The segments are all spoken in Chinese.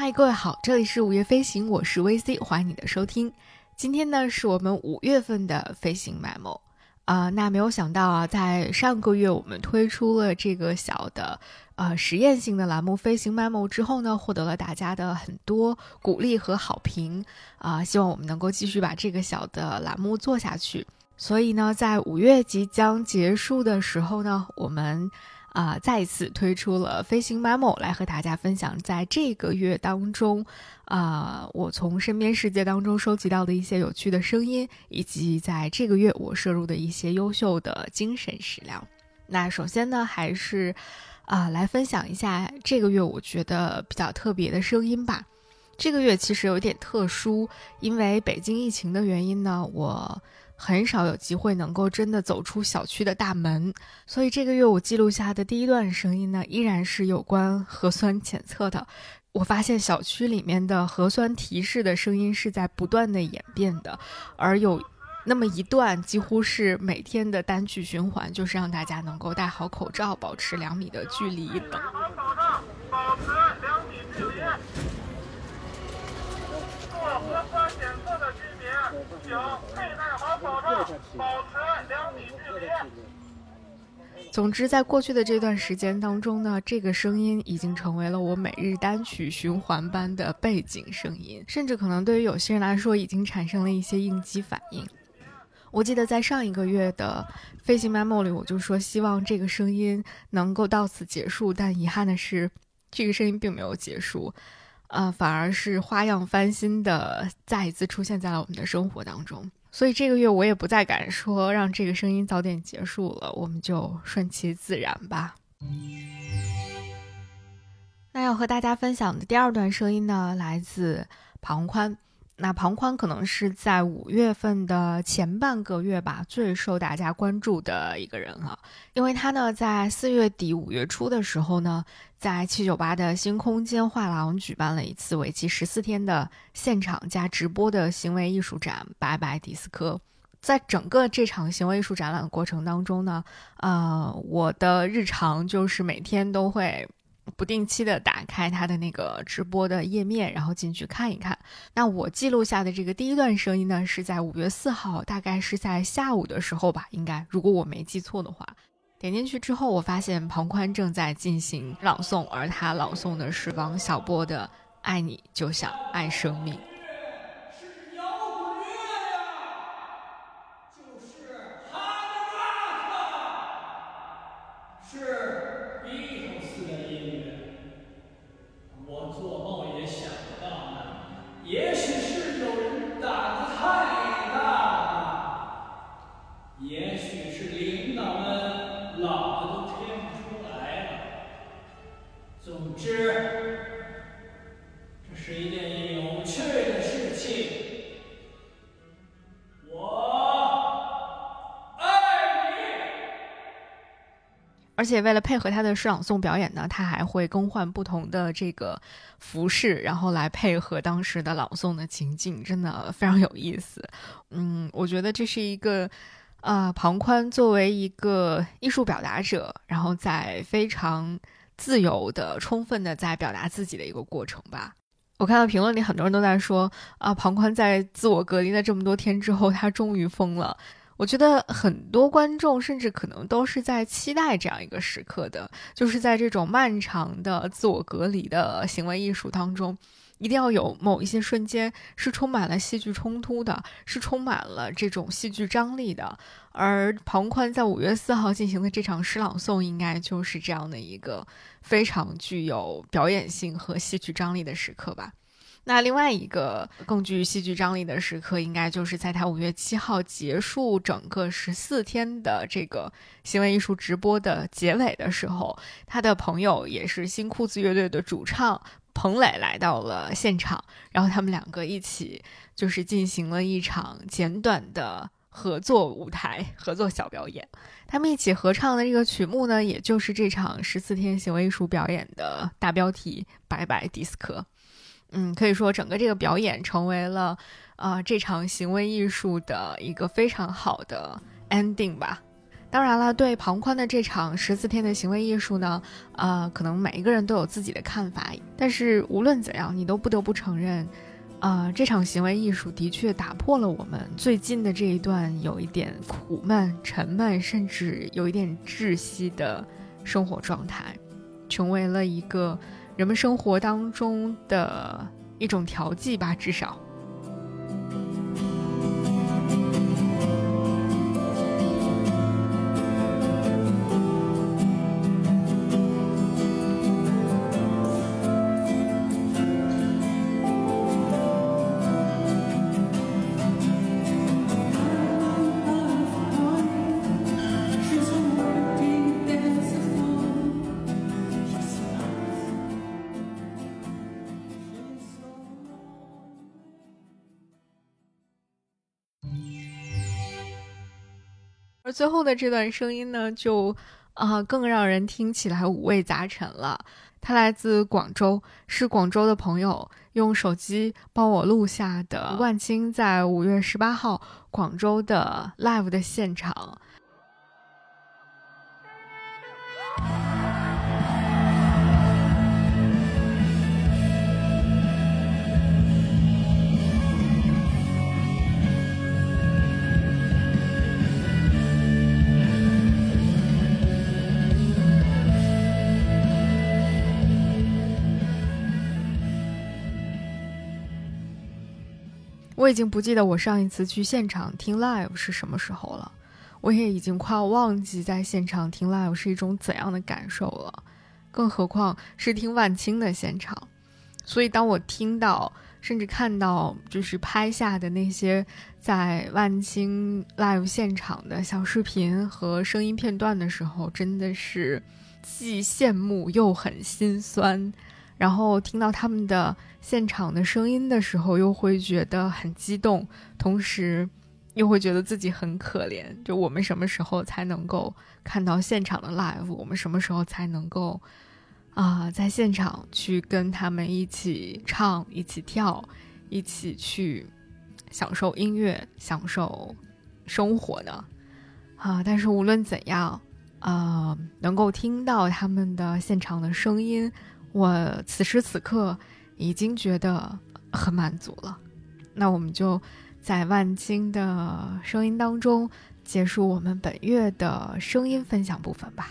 嗨，各位好，这里是午夜飞行，我是 VC，欢迎你的收听。今天呢，是我们五月份的飞行 memo 啊。那没有想到啊，在上个月我们推出了这个小的呃实验性的栏目飞行 memo 之后呢，获得了大家的很多鼓励和好评啊。希望我们能够继续把这个小的栏目做下去。所以呢，在五月即将结束的时候呢，我们。啊，再一次推出了飞行 memo 来和大家分享，在这个月当中，啊，我从身边世界当中收集到的一些有趣的声音，以及在这个月我摄入的一些优秀的精神食粮。那首先呢，还是啊，来分享一下这个月我觉得比较特别的声音吧。这个月其实有点特殊，因为北京疫情的原因呢，我。很少有机会能够真的走出小区的大门，所以这个月我记录下的第一段声音呢，依然是有关核酸检测的。我发现小区里面的核酸提示的声音是在不断的演变的，而有那么一段几乎是每天的单曲循环，就是让大家能够戴好口罩，保持两米的距离等。保持两米距离。做核酸检测的居民，请佩戴总之，在过去的这段时间当中呢，这个声音已经成为了我每日单曲循环般的背景声音，甚至可能对于有些人来说，已经产生了一些应激反应。我记得在上一个月的飞行 memo 里，我就说希望这个声音能够到此结束，但遗憾的是，这个声音并没有结束。呃，反而是花样翻新的再一次出现在了我们的生活当中，所以这个月我也不再敢说让这个声音早点结束了，我们就顺其自然吧。那要和大家分享的第二段声音呢，来自庞宽。那庞宽可能是在五月份的前半个月吧，最受大家关注的一个人了，因为他呢，在四月底五月初的时候呢，在七九八的新空间画廊举办了一次为期十四天的现场加直播的行为艺术展《拜拜迪斯科》。在整个这场行为艺术展览的过程当中呢，呃，我的日常就是每天都会。不定期的打开他的那个直播的页面，然后进去看一看。那我记录下的这个第一段声音呢，是在五月四号，大概是在下午的时候吧，应该，如果我没记错的话。点进去之后，我发现庞宽正在进行朗诵，而他朗诵的是王小波的《爱你就像爱生命》。而且为了配合他的诗朗诵表演呢，他还会更换不同的这个服饰，然后来配合当时的朗诵的情境，真的非常有意思。嗯，我觉得这是一个，呃，庞宽作为一个艺术表达者，然后在非常自由的、充分的在表达自己的一个过程吧。我看到评论里很多人都在说，啊，庞宽在自我隔离了这么多天之后，他终于疯了。我觉得很多观众甚至可能都是在期待这样一个时刻的，就是在这种漫长的自我隔离的行为艺术当中，一定要有某一些瞬间是充满了戏剧冲突的，是充满了这种戏剧张力的。而庞宽在五月四号进行的这场诗朗诵，应该就是这样的一个非常具有表演性和戏剧张力的时刻吧。那另外一个更具戏剧张力的时刻，应该就是在他五月七号结束整个十四天的这个行为艺术直播的结尾的时候，他的朋友也是新裤子乐队的主唱彭磊来到了现场，然后他们两个一起就是进行了一场简短的合作舞台合作小表演。他们一起合唱的这个曲目呢，也就是这场十四天行为艺术表演的大标题《拜拜迪斯科》。嗯，可以说整个这个表演成为了，呃，这场行为艺术的一个非常好的 ending 吧。当然了，对庞宽的这场十四天的行为艺术呢，呃，可能每一个人都有自己的看法。但是无论怎样，你都不得不承认，呃，这场行为艺术的确打破了我们最近的这一段有一点苦闷、沉闷，甚至有一点窒息的生活状态，成为了一个人们生活当中的一种调剂吧，至少。而最后的这段声音呢，就啊更让人听起来五味杂陈了。他来自广州，是广州的朋友用手机帮我录下的万青在五月十八号广州的 live 的现场。我已经不记得我上一次去现场听 live 是什么时候了，我也已经快要忘记在现场听 live 是一种怎样的感受了，更何况是听万青的现场。所以当我听到甚至看到就是拍下的那些在万青 live 现场的小视频和声音片段的时候，真的是既羡慕又很心酸。然后听到他们的现场的声音的时候，又会觉得很激动，同时又会觉得自己很可怜。就我们什么时候才能够看到现场的 live？我们什么时候才能够啊，在现场去跟他们一起唱、一起跳、一起去享受音乐、享受生活呢？啊！但是无论怎样，啊，能够听到他们的现场的声音。我此时此刻已经觉得很满足了，那我们就在万青的声音当中结束我们本月的声音分享部分吧。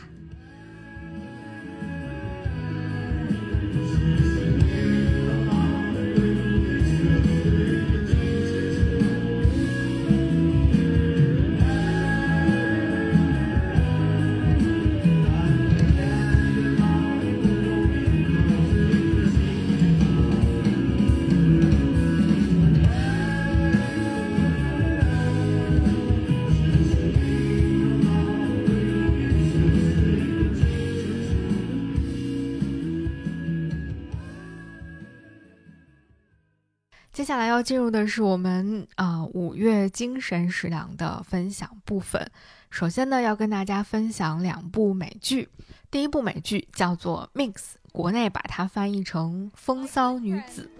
下来要进入的是我们啊五月精神食粮的分享部分。首先呢，要跟大家分享两部美剧。第一部美剧叫做《Mix》，国内把它翻译成《风骚女子》。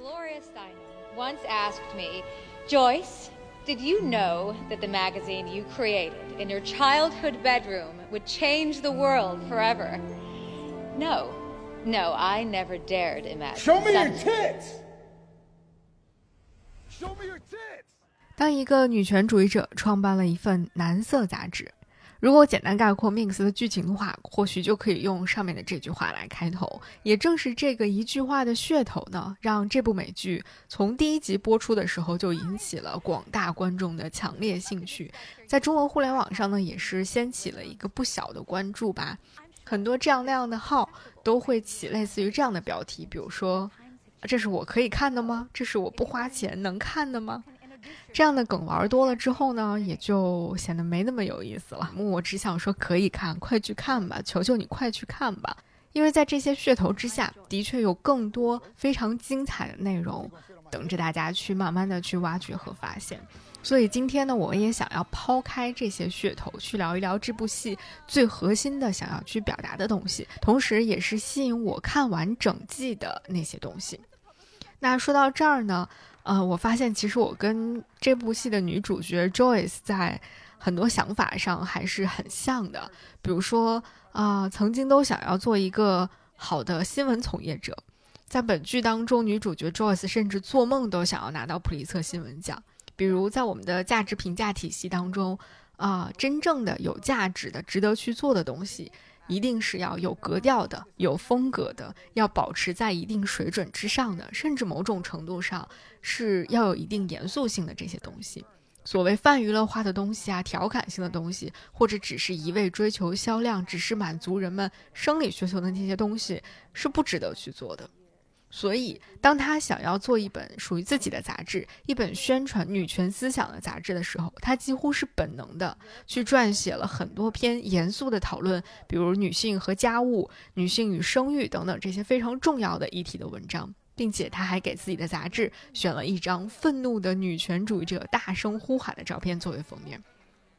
Once asked me, Joyce, did you know that the magazine you created in your childhood bedroom would change the world forever? No, no, I never dared imagine. Show me your tits. 当一个女权主义者创办了一份男色杂志，如果简单概括《Mix》的剧情的话，或许就可以用上面的这句话来开头。也正是这个一句话的噱头呢，让这部美剧从第一集播出的时候就引起了广大观众的强烈兴趣，在中文互联网上呢，也是掀起了一个不小的关注吧。很多这样那样的号都会起类似于这样的标题，比如说。这是我可以看的吗？这是我不花钱能看的吗？这样的梗玩多了之后呢，也就显得没那么有意思了。我只想说可以看，快去看吧！求求你快去看吧！因为在这些噱头之下，的确有更多非常精彩的内容等着大家去慢慢的去挖掘和发现。所以今天呢，我也想要抛开这些噱头，去聊一聊这部戏最核心的想要去表达的东西，同时也是吸引我看完整季的那些东西。那说到这儿呢，呃，我发现其实我跟这部戏的女主角 Joyce 在很多想法上还是很像的。比如说啊，曾经都想要做一个好的新闻从业者。在本剧当中，女主角 Joyce 甚至做梦都想要拿到普利策新闻奖。比如在我们的价值评价体系当中，啊，真正的有价值的、值得去做的东西，一定是要有格调的、有风格的，要保持在一定水准之上的，甚至某种程度上是要有一定严肃性的这些东西。所谓泛娱乐化的东西啊，调侃性的东西，或者只是一味追求销量、只是满足人们生理需求的那些东西，是不值得去做的。所以，当他想要做一本属于自己的杂志，一本宣传女权思想的杂志的时候，他几乎是本能的去撰写了很多篇严肃的讨论，比如女性和家务、女性与生育等等这些非常重要的议题的文章，并且他还给自己的杂志选了一张愤怒的女权主义者大声呼喊的照片作为封面。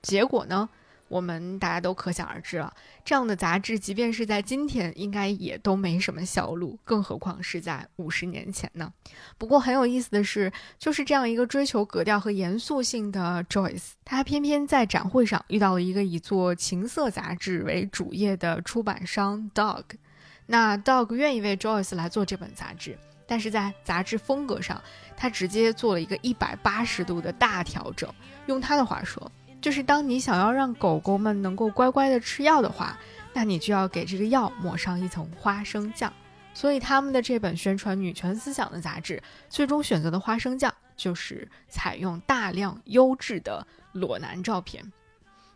结果呢？我们大家都可想而知了，这样的杂志，即便是在今天，应该也都没什么销路，更何况是在五十年前呢？不过很有意思的是，就是这样一个追求格调和严肃性的 Joyce，她偏偏在展会上遇到了一个以做情色杂志为主业的出版商 Dog。那 Dog 愿意为 Joyce 来做这本杂志，但是在杂志风格上，他直接做了一个一百八十度的大调整。用他的话说。就是当你想要让狗狗们能够乖乖的吃药的话，那你就要给这个药抹上一层花生酱。所以他们的这本宣传女权思想的杂志，最终选择的花生酱就是采用大量优质的裸男照片。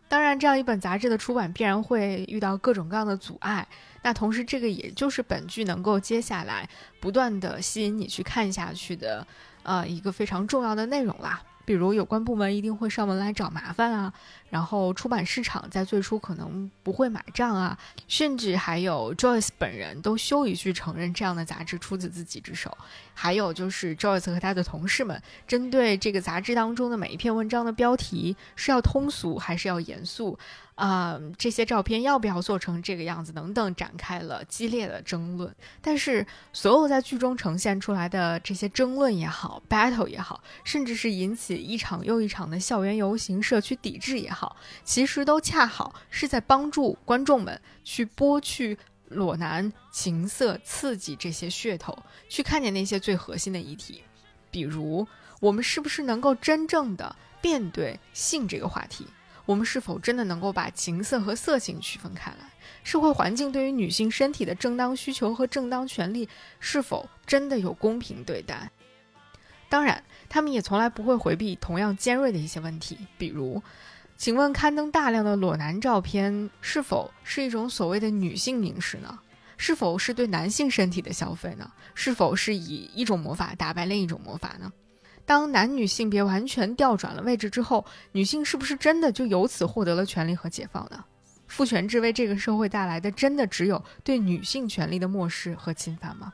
当然，这样一本杂志的出版必然会遇到各种各样的阻碍。那同时，这个也就是本剧能够接下来不断的吸引你去看下去的，呃，一个非常重要的内容啦。比如有关部门一定会上门来找麻烦啊，然后出版市场在最初可能不会买账啊，甚至还有 Joyce 本人都羞于去承认这样的杂志出自自己之手。还有就是 Joyce 和他的同事们针对这个杂志当中的每一篇文章的标题是要通俗还是要严肃。啊，这些照片要不要做成这个样子等等，展开了激烈的争论。但是，所有在剧中呈现出来的这些争论也好，battle 也好，甚至是引起一场又一场的校园游行、社区抵制也好，其实都恰好是在帮助观众们去剥去裸男、情色、刺激这些噱头，去看见那些最核心的议题，比如我们是不是能够真正的面对性这个话题。我们是否真的能够把情色和色情区分开来？社会环境对于女性身体的正当需求和正当权利是否真的有公平对待？当然，他们也从来不会回避同样尖锐的一些问题，比如，请问刊登大量的裸男照片是否是一种所谓的女性凝视呢？是否是对男性身体的消费呢？是否是以一种魔法打败另一种魔法呢？当男女性别完全调转了位置之后，女性是不是真的就由此获得了权利和解放呢？父权制为这个社会带来的，真的只有对女性权利的漠视和侵犯吗？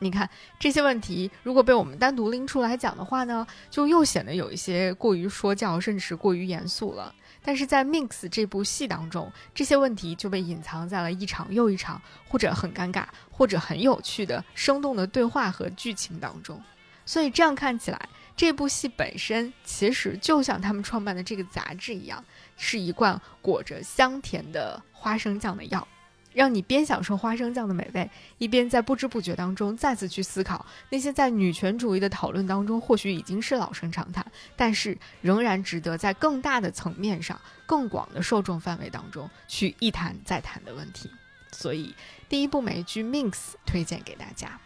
你看这些问题，如果被我们单独拎出来讲的话呢，就又显得有一些过于说教，甚至是过于严肃了。但是在《Mix》这部戏当中，这些问题就被隐藏在了一场又一场，或者很尴尬，或者很有趣的生动的对话和剧情当中。所以这样看起来，这部戏本身其实就像他们创办的这个杂志一样，是一罐裹着香甜的花生酱的药，让你边享受花生酱的美味，一边在不知不觉当中再次去思考那些在女权主义的讨论当中或许已经是老生常谈，但是仍然值得在更大的层面上、更广的受众范围当中去一谈再谈的问题。所以，第一部美剧《Minx》推荐给大家。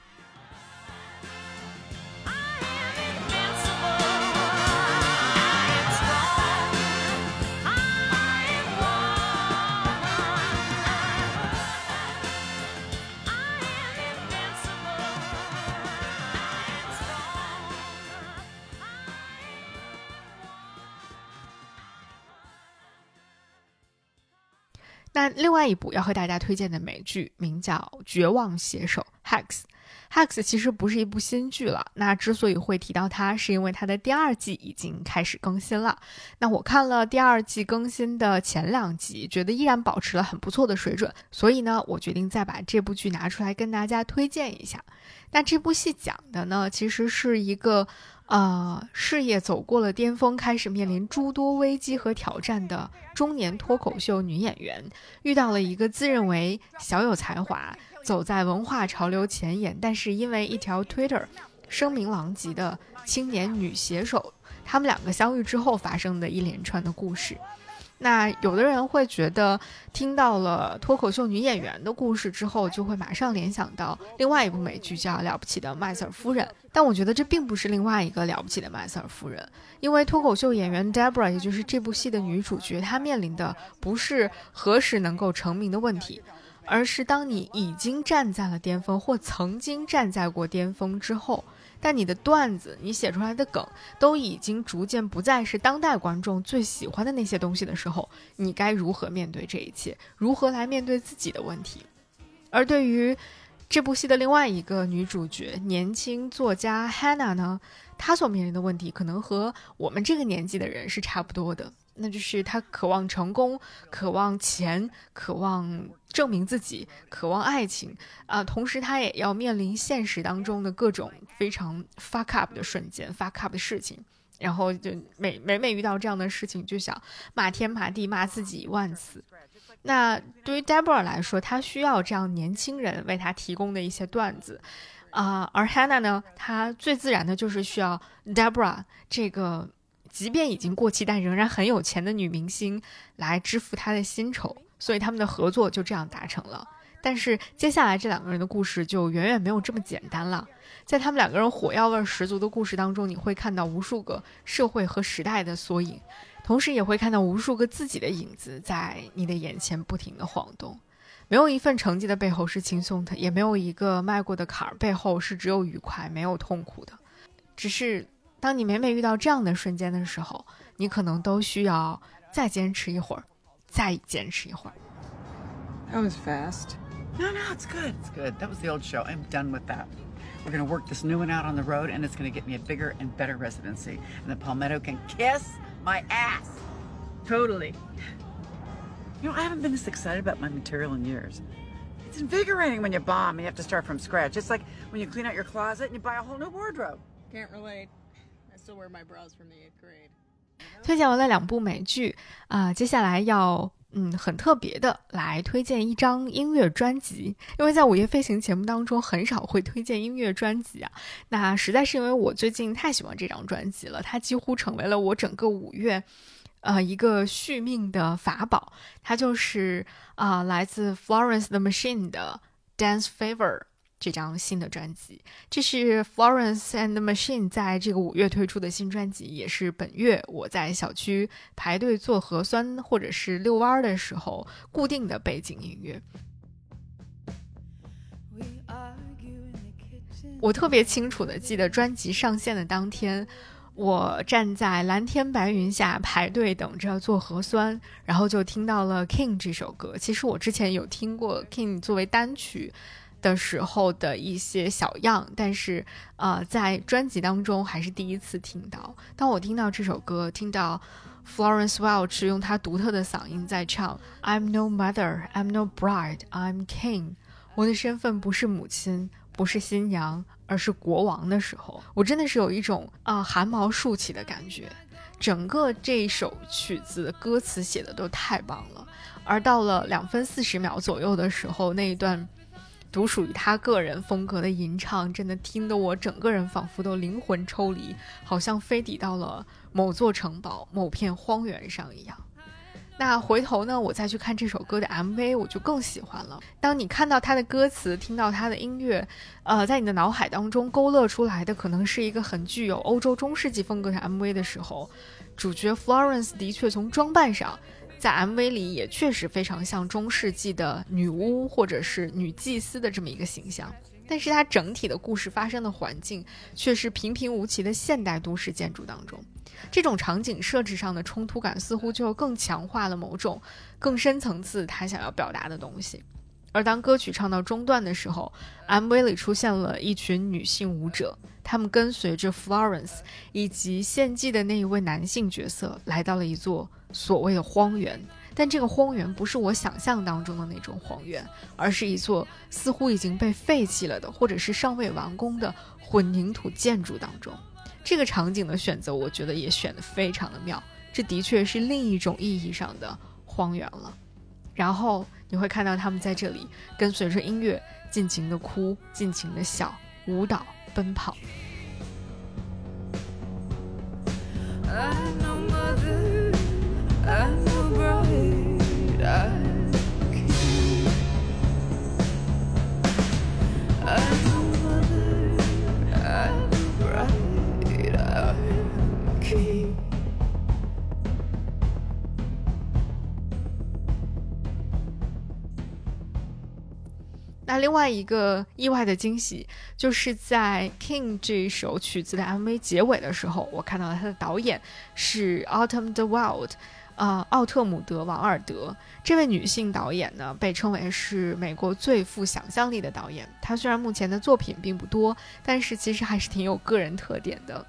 那另外一部要和大家推荐的美剧名叫《绝望写手》（Hacks）。Hacks 其实不是一部新剧了，那之所以会提到它，是因为它的第二季已经开始更新了。那我看了第二季更新的前两集，觉得依然保持了很不错的水准，所以呢，我决定再把这部剧拿出来跟大家推荐一下。那这部戏讲的呢，其实是一个。呃，事业走过了巅峰，开始面临诸多危机和挑战的中年脱口秀女演员，遇到了一个自认为小有才华、走在文化潮流前沿，但是因为一条 Twitter 声名狼藉的青年女写手，他们两个相遇之后发生的一连串的故事。那有的人会觉得，听到了脱口秀女演员的故事之后，就会马上联想到另外一部美剧叫《了不起的麦瑟尔夫人》。但我觉得这并不是另外一个了不起的麦瑟尔夫人，因为脱口秀演员 Debra，也就是这部戏的女主角，她面临的不是何时能够成名的问题，而是当你已经站在了巅峰，或曾经站在过巅峰之后。但你的段子，你写出来的梗，都已经逐渐不再是当代观众最喜欢的那些东西的时候，你该如何面对这一切？如何来面对自己的问题？而对于这部戏的另外一个女主角，年轻作家 Hannah 呢，她所面临的问题，可能和我们这个年纪的人是差不多的。那就是她渴望成功，渴望钱，渴望证明自己，渴望爱情啊！同时，她也要面临现实当中的各种非常 fuck up 的瞬间，fuck up 的事情。然后就每每每遇到这样的事情，就想骂天骂地，骂自己一万次。那对于 Deborah 来说，他需要这样年轻人为他提供的一些段子啊。而 Hannah 呢，他最自然的就是需要 Deborah 这个。即便已经过期，但仍然很有钱的女明星来支付她的薪酬，所以他们的合作就这样达成了。但是接下来这两个人的故事就远远没有这么简单了。在他们两个人火药味十足的故事当中，你会看到无数个社会和时代的缩影，同时也会看到无数个自己的影子在你的眼前不停的晃动。没有一份成绩的背后是轻松的，也没有一个迈过的坎儿背后是只有愉快没有痛苦的，只是。当你每每遇到这样的瞬间的时候，你可能都需要再坚持一会儿，再坚持一会儿。That was fast. No, no, it's good. It's good. That was the old show. I'm done with that. We're going to work this new one out on the road, and it's going to get me a bigger and better residency. And the Palmetto can kiss my ass. Totally. You know, I haven't been this excited about my material in years. It's invigorating when you bomb and you have to start from scratch. It's like when you clean out your closet and you buy a whole new wardrobe. Can't relate. still wear my bras from the eighth grade. 推荐完了两部美剧啊，接下来要 嗯很特别的来推荐一张音乐专辑，因为在午夜飞行节目当中很少会推荐音乐专辑啊，那实在是因为我最近太喜欢这张专辑了，它几乎成为了我整个五月呃一个续命的法宝，它就是啊来自 Florence the Machine 的 Dance Fever。这张新的专辑，这是 Florence and Machine 在这个五月推出的新专辑，也是本月我在小区排队做核酸或者是遛弯的时候固定的背景音乐。我特别清楚的记得专辑上线的当天，我站在蓝天白云下排队等着做核酸，然后就听到了 King 这首歌。其实我之前有听过 King 作为单曲。的时候的一些小样，但是呃，在专辑当中还是第一次听到。当我听到这首歌，听到 Florence Welch 用她独特的嗓音在唱 "I'm no mother, I'm no bride, I'm king"，我的身份不是母亲，不是新娘，而是国王的时候，我真的是有一种啊汗毛竖起的感觉。整个这首曲子歌词写的都太棒了，而到了两分四十秒左右的时候，那一段。独属于他个人风格的吟唱，真的听得我整个人仿佛都灵魂抽离，好像飞抵到了某座城堡、某片荒原上一样。那回头呢，我再去看这首歌的 MV，我就更喜欢了。当你看到他的歌词，听到他的音乐，呃，在你的脑海当中勾勒出来的可能是一个很具有欧洲中世纪风格的 MV 的时候，主角 Florence 的确从装扮上。在 MV 里也确实非常像中世纪的女巫或者是女祭司的这么一个形象，但是它整体的故事发生的环境却是平平无奇的现代都市建筑当中，这种场景设置上的冲突感似乎就更强化了某种更深层次他想要表达的东西。而当歌曲唱到中段的时候，MV 里出现了一群女性舞者，他们跟随着 Florence 以及献祭的那一位男性角色，来到了一座所谓的荒原。但这个荒原不是我想象当中的那种荒原，而是一座似乎已经被废弃了的，或者是尚未完工的混凝土建筑当中。这个场景的选择，我觉得也选得非常的妙。这的确是另一种意义上的荒原了。然后你会看到他们在这里跟随着音乐，尽情的哭，尽情的笑，舞蹈，奔跑。那另外一个意外的惊喜，就是在《King》这一首曲子的 MV 结尾的时候，我看到了他的导演是 Autumn the Wild，呃，奥特姆德王尔德。这位女性导演呢，被称为是美国最富想象力的导演。她虽然目前的作品并不多，但是其实还是挺有个人特点的。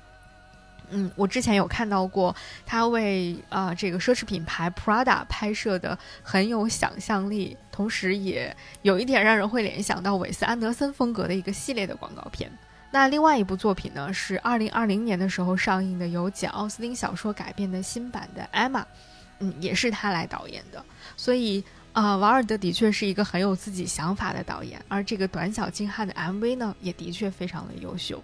嗯，我之前有看到过他为啊这个奢侈品牌 Prada 拍摄的很有想象力，同时也有一点让人会联想到韦斯安德森风格的一个系列的广告片。那另外一部作品呢，是二零二零年的时候上映的由简奥斯汀小说改编的新版的 Emma，嗯，也是他来导演的。所以啊，瓦尔德的确是一个很有自己想法的导演，而这个短小精悍的 MV 呢，也的确非常的优秀。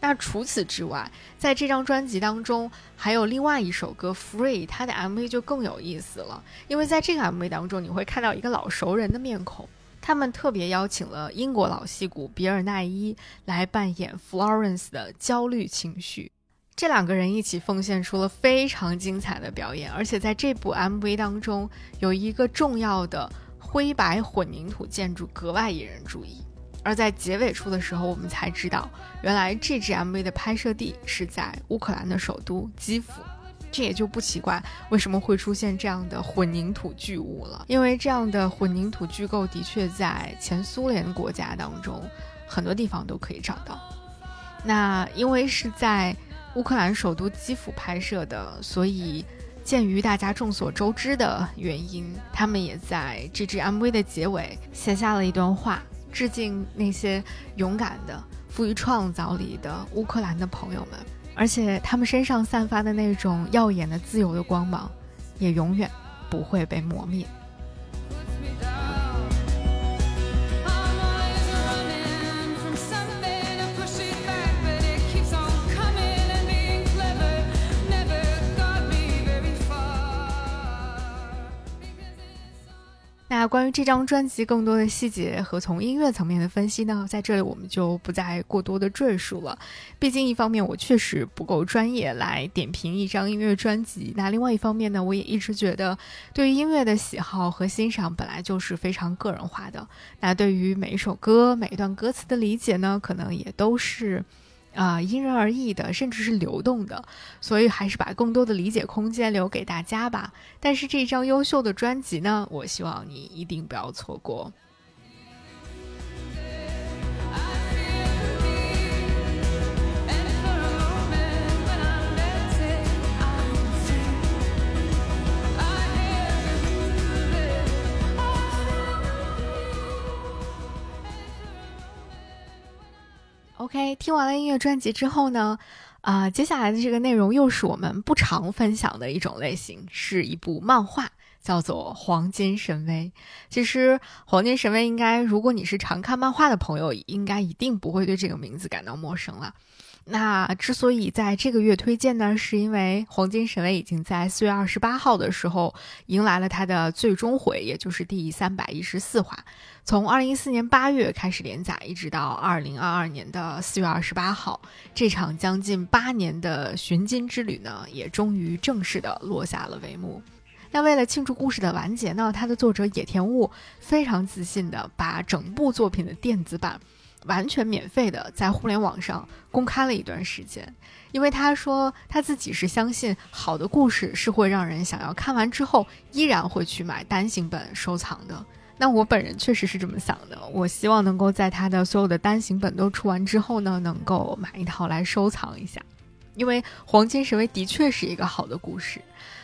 那除此之外，在这张专辑当中，还有另外一首歌《Free》，它的 MV 就更有意思了。因为在这个 MV 当中，你会看到一个老熟人的面孔。他们特别邀请了英国老戏骨比尔奈伊来扮演 Florence 的焦虑情绪。这两个人一起奉献出了非常精彩的表演，而且在这部 MV 当中，有一个重要的灰白混凝土建筑格外引人注意。而在结尾处的时候，我们才知道，原来这支 MV 的拍摄地是在乌克兰的首都基辅，这也就不奇怪为什么会出现这样的混凝土巨物了。因为这样的混凝土巨构的确在前苏联国家当中很多地方都可以找到。那因为是在乌克兰首都基辅拍摄的，所以鉴于大家众所周知的原因，他们也在这支 MV 的结尾写下了一段话。致敬那些勇敢的、富于创造力的乌克兰的朋友们，而且他们身上散发的那种耀眼的自由的光芒，也永远不会被磨灭。那关于这张专辑更多的细节和从音乐层面的分析呢，在这里我们就不再过多的赘述了。毕竟一方面我确实不够专业来点评一张音乐专辑，那另外一方面呢，我也一直觉得对于音乐的喜好和欣赏本来就是非常个人化的。那对于每一首歌、每一段歌词的理解呢，可能也都是。啊，因人而异的，甚至是流动的，所以还是把更多的理解空间留给大家吧。但是这张优秀的专辑呢，我希望你一定不要错过。OK，听完了音乐专辑之后呢，啊，接下来的这个内容又是我们不常分享的一种类型，是一部漫画，叫做《黄金神威》。其实，《黄金神威》应该，如果你是常看漫画的朋友，应该一定不会对这个名字感到陌生了。那之所以在这个月推荐呢，是因为《黄金神威》已经在四月二十八号的时候迎来了它的最终回，也就是第三百一十四话。从二零一四年八月开始连载，一直到二零二二年的四月二十八号，这场将近八年的寻金之旅呢，也终于正式的落下了帷幕。那为了庆祝故事的完结呢，它的作者野田悟非常自信的把整部作品的电子版。完全免费的在互联网上公开了一段时间，因为他说他自己是相信好的故事是会让人想要看完之后依然会去买单行本收藏的。那我本人确实是这么想的，我希望能够在他的所有的单行本都出完之后呢，能够买一套来收藏一下，因为《黄金神威》的确是一个好的故事。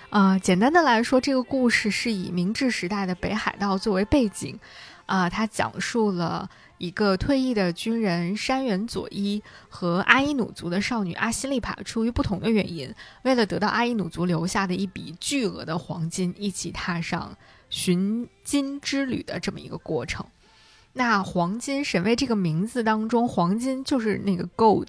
啊，简单的来说，这个故事是以明治时代的北海道作为背景，啊，它讲述了一个退役的军人山原佐伊和阿伊努族的少女阿西利帕，出于不同的原因，为了得到阿伊努族留下的一笔巨额的黄金，一起踏上寻金之旅的这么一个过程。那黄金神威这个名字当中，黄金就是那个 gold。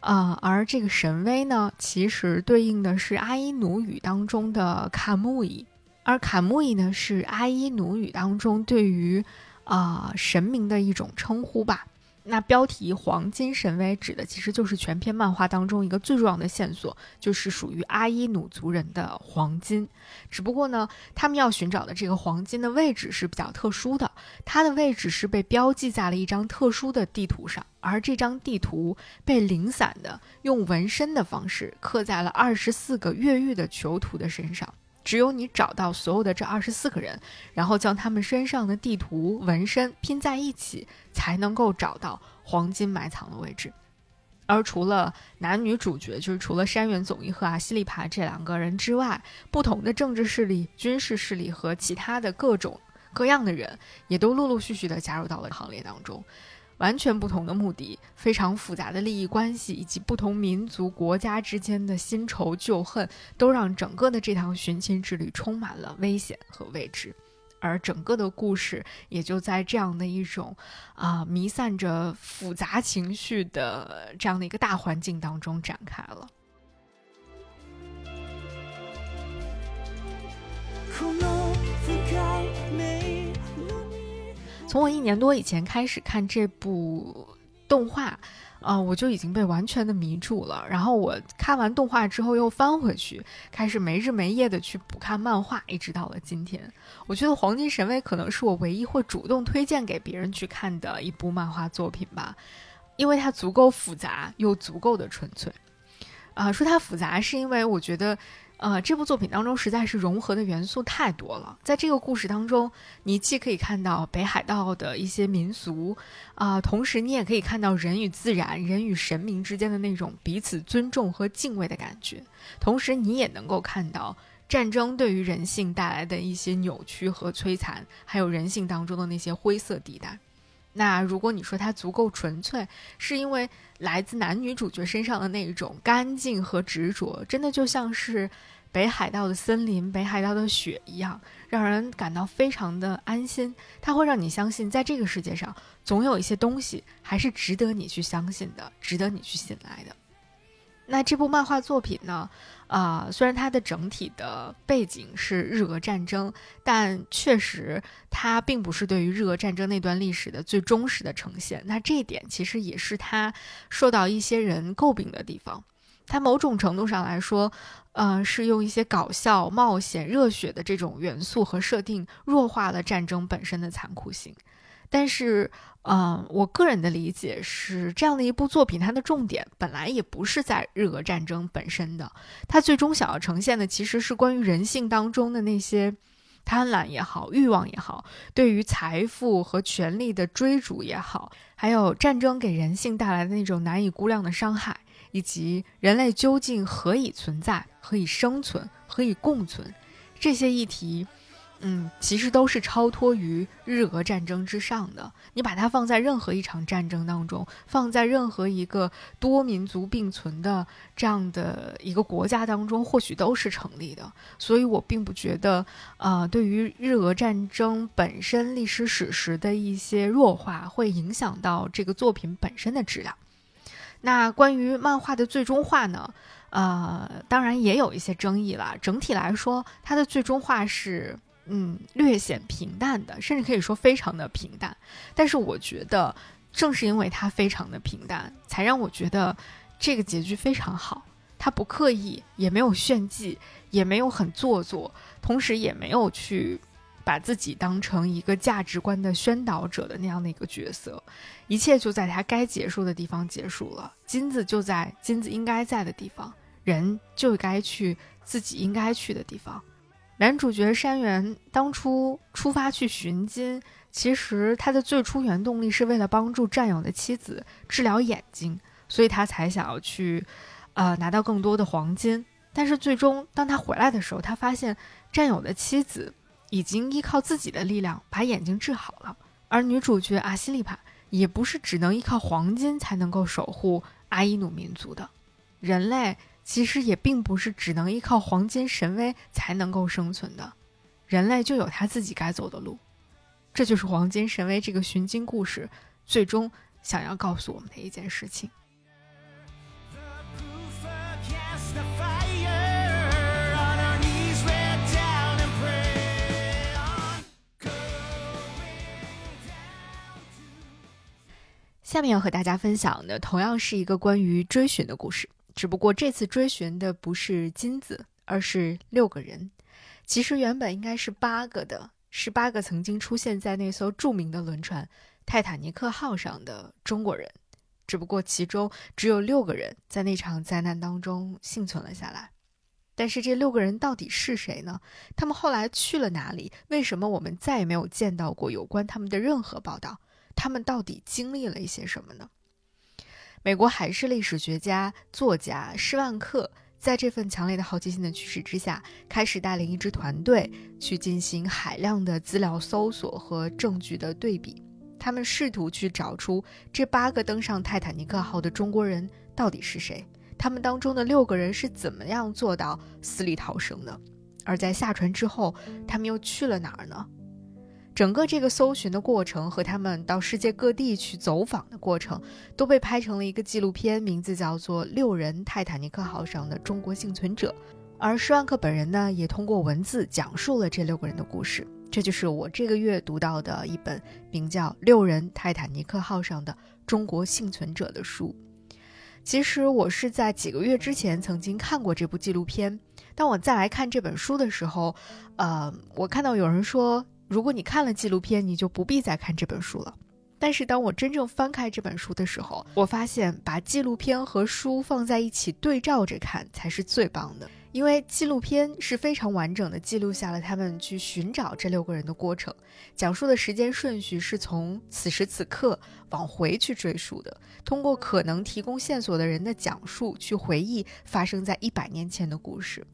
啊，而这个神威呢，其实对应的是阿伊努语当中的卡木伊，而卡木伊呢是阿伊努语当中对于啊神明的一种称呼吧。那标题“黄金神威”指的其实就是全篇漫画当中一个最重要的线索，就是属于阿伊努族人的黄金。只不过呢，他们要寻找的这个黄金的位置是比较特殊的，它的位置是被标记在了一张特殊的地图上，而这张地图被零散的用纹身的方式刻在了二十四个越狱的囚徒的身上。只有你找到所有的这二十四个人，然后将他们身上的地图纹身拼在一起，才能够找到黄金埋藏的位置。而除了男女主角，就是除了山原总一和阿西利帕这两个人之外，不同的政治势力、军事势力和其他的各种各样的人，也都陆陆续续的加入到了行列当中。完全不同的目的，非常复杂的利益关系，以及不同民族国家之间的新仇旧恨，都让整个的这趟寻亲之旅充满了危险和未知，而整个的故事也就在这样的一种啊弥散着复杂情绪的这样的一个大环境当中展开了。从我一年多以前开始看这部动画，呃，我就已经被完全的迷住了。然后我看完动画之后又翻回去，开始没日没夜的去补看漫画，一直到了今天。我觉得《黄金神威》可能是我唯一会主动推荐给别人去看的一部漫画作品吧，因为它足够复杂又足够的纯粹。啊，说它复杂是因为我觉得。呃，这部作品当中实在是融合的元素太多了。在这个故事当中，你既可以看到北海道的一些民俗，啊，同时你也可以看到人与自然、人与神明之间的那种彼此尊重和敬畏的感觉。同时，你也能够看到战争对于人性带来的一些扭曲和摧残，还有人性当中的那些灰色地带。那如果你说它足够纯粹，是因为来自男女主角身上的那一种干净和执着，真的就像是北海道的森林、北海道的雪一样，让人感到非常的安心。它会让你相信，在这个世界上，总有一些东西还是值得你去相信的，值得你去信赖的。那这部漫画作品呢？啊，虽然它的整体的背景是日俄战争，但确实它并不是对于日俄战争那段历史的最忠实的呈现。那这一点其实也是它受到一些人诟病的地方。它某种程度上来说，呃，是用一些搞笑、冒险、热血的这种元素和设定，弱化了战争本身的残酷性。但是，嗯，我个人的理解是，这样的一部作品，它的重点本来也不是在日俄战争本身的，它最终想要呈现的其实是关于人性当中的那些贪婪也好、欲望也好、对于财富和权力的追逐也好，还有战争给人性带来的那种难以估量的伤害，以及人类究竟何以存在、何以生存、何以共存这些议题。嗯，其实都是超脱于日俄战争之上的。你把它放在任何一场战争当中，放在任何一个多民族并存的这样的一个国家当中，或许都是成立的。所以我并不觉得，呃，对于日俄战争本身历史史实的一些弱化，会影响到这个作品本身的质量。那关于漫画的最终化呢？呃，当然也有一些争议了。整体来说，它的最终化是。嗯，略显平淡的，甚至可以说非常的平淡。但是我觉得，正是因为它非常的平淡，才让我觉得这个结局非常好。它不刻意，也没有炫技，也没有很做作，同时也没有去把自己当成一个价值观的宣导者的那样的一个角色。一切就在他该结束的地方结束了，金子就在金子应该在的地方，人就该去自己应该去的地方。男主角山原当初出发去寻金，其实他的最初原动力是为了帮助战友的妻子治疗眼睛，所以他才想要去，呃，拿到更多的黄金。但是最终，当他回来的时候，他发现战友的妻子已经依靠自己的力量把眼睛治好了，而女主角阿西利帕也不是只能依靠黄金才能够守护阿伊努民族的，人类其实也并不是只能依靠黄金神威才能够生存的，人类就有他自己该走的路，这就是黄金神威这个寻金故事最终想要告诉我们的一件事情。下面要和大家分享的，同样是一个关于追寻的故事，只不过这次追寻的不是金子，而是六个人。其实原本应该是八个的，是八个曾经出现在那艘著名的轮船泰坦尼克号上的中国人，只不过其中只有六个人在那场灾难当中幸存了下来。但是这六个人到底是谁呢？他们后来去了哪里？为什么我们再也没有见到过有关他们的任何报道？他们到底经历了一些什么呢？美国海事历史学家、作家施万克在这份强烈的好奇心的驱使之下，开始带领一支团队去进行海量的资料搜索和证据的对比。他们试图去找出这八个登上泰坦尼克号的中国人到底是谁，他们当中的六个人是怎么样做到死里逃生的，而在下船之后，他们又去了哪儿呢？整个这个搜寻的过程和他们到世界各地去走访的过程，都被拍成了一个纪录片，名字叫做《六人泰坦尼克号上的中国幸存者》。而施万克本人呢，也通过文字讲述了这六个人的故事。这就是我这个月读到的一本名叫《六人泰坦尼克号上的中国幸存者》的书。其实我是在几个月之前曾经看过这部纪录片，当我再来看这本书的时候，呃，我看到有人说。如果你看了纪录片，你就不必再看这本书了。但是当我真正翻开这本书的时候，我发现把纪录片和书放在一起对照着看才是最棒的。因为纪录片是非常完整的记录下了他们去寻找这六个人的过程，讲述的时间顺序是从此时此刻往回去追溯的，通过可能提供线索的人的讲述去回忆发生在一百年前的故事。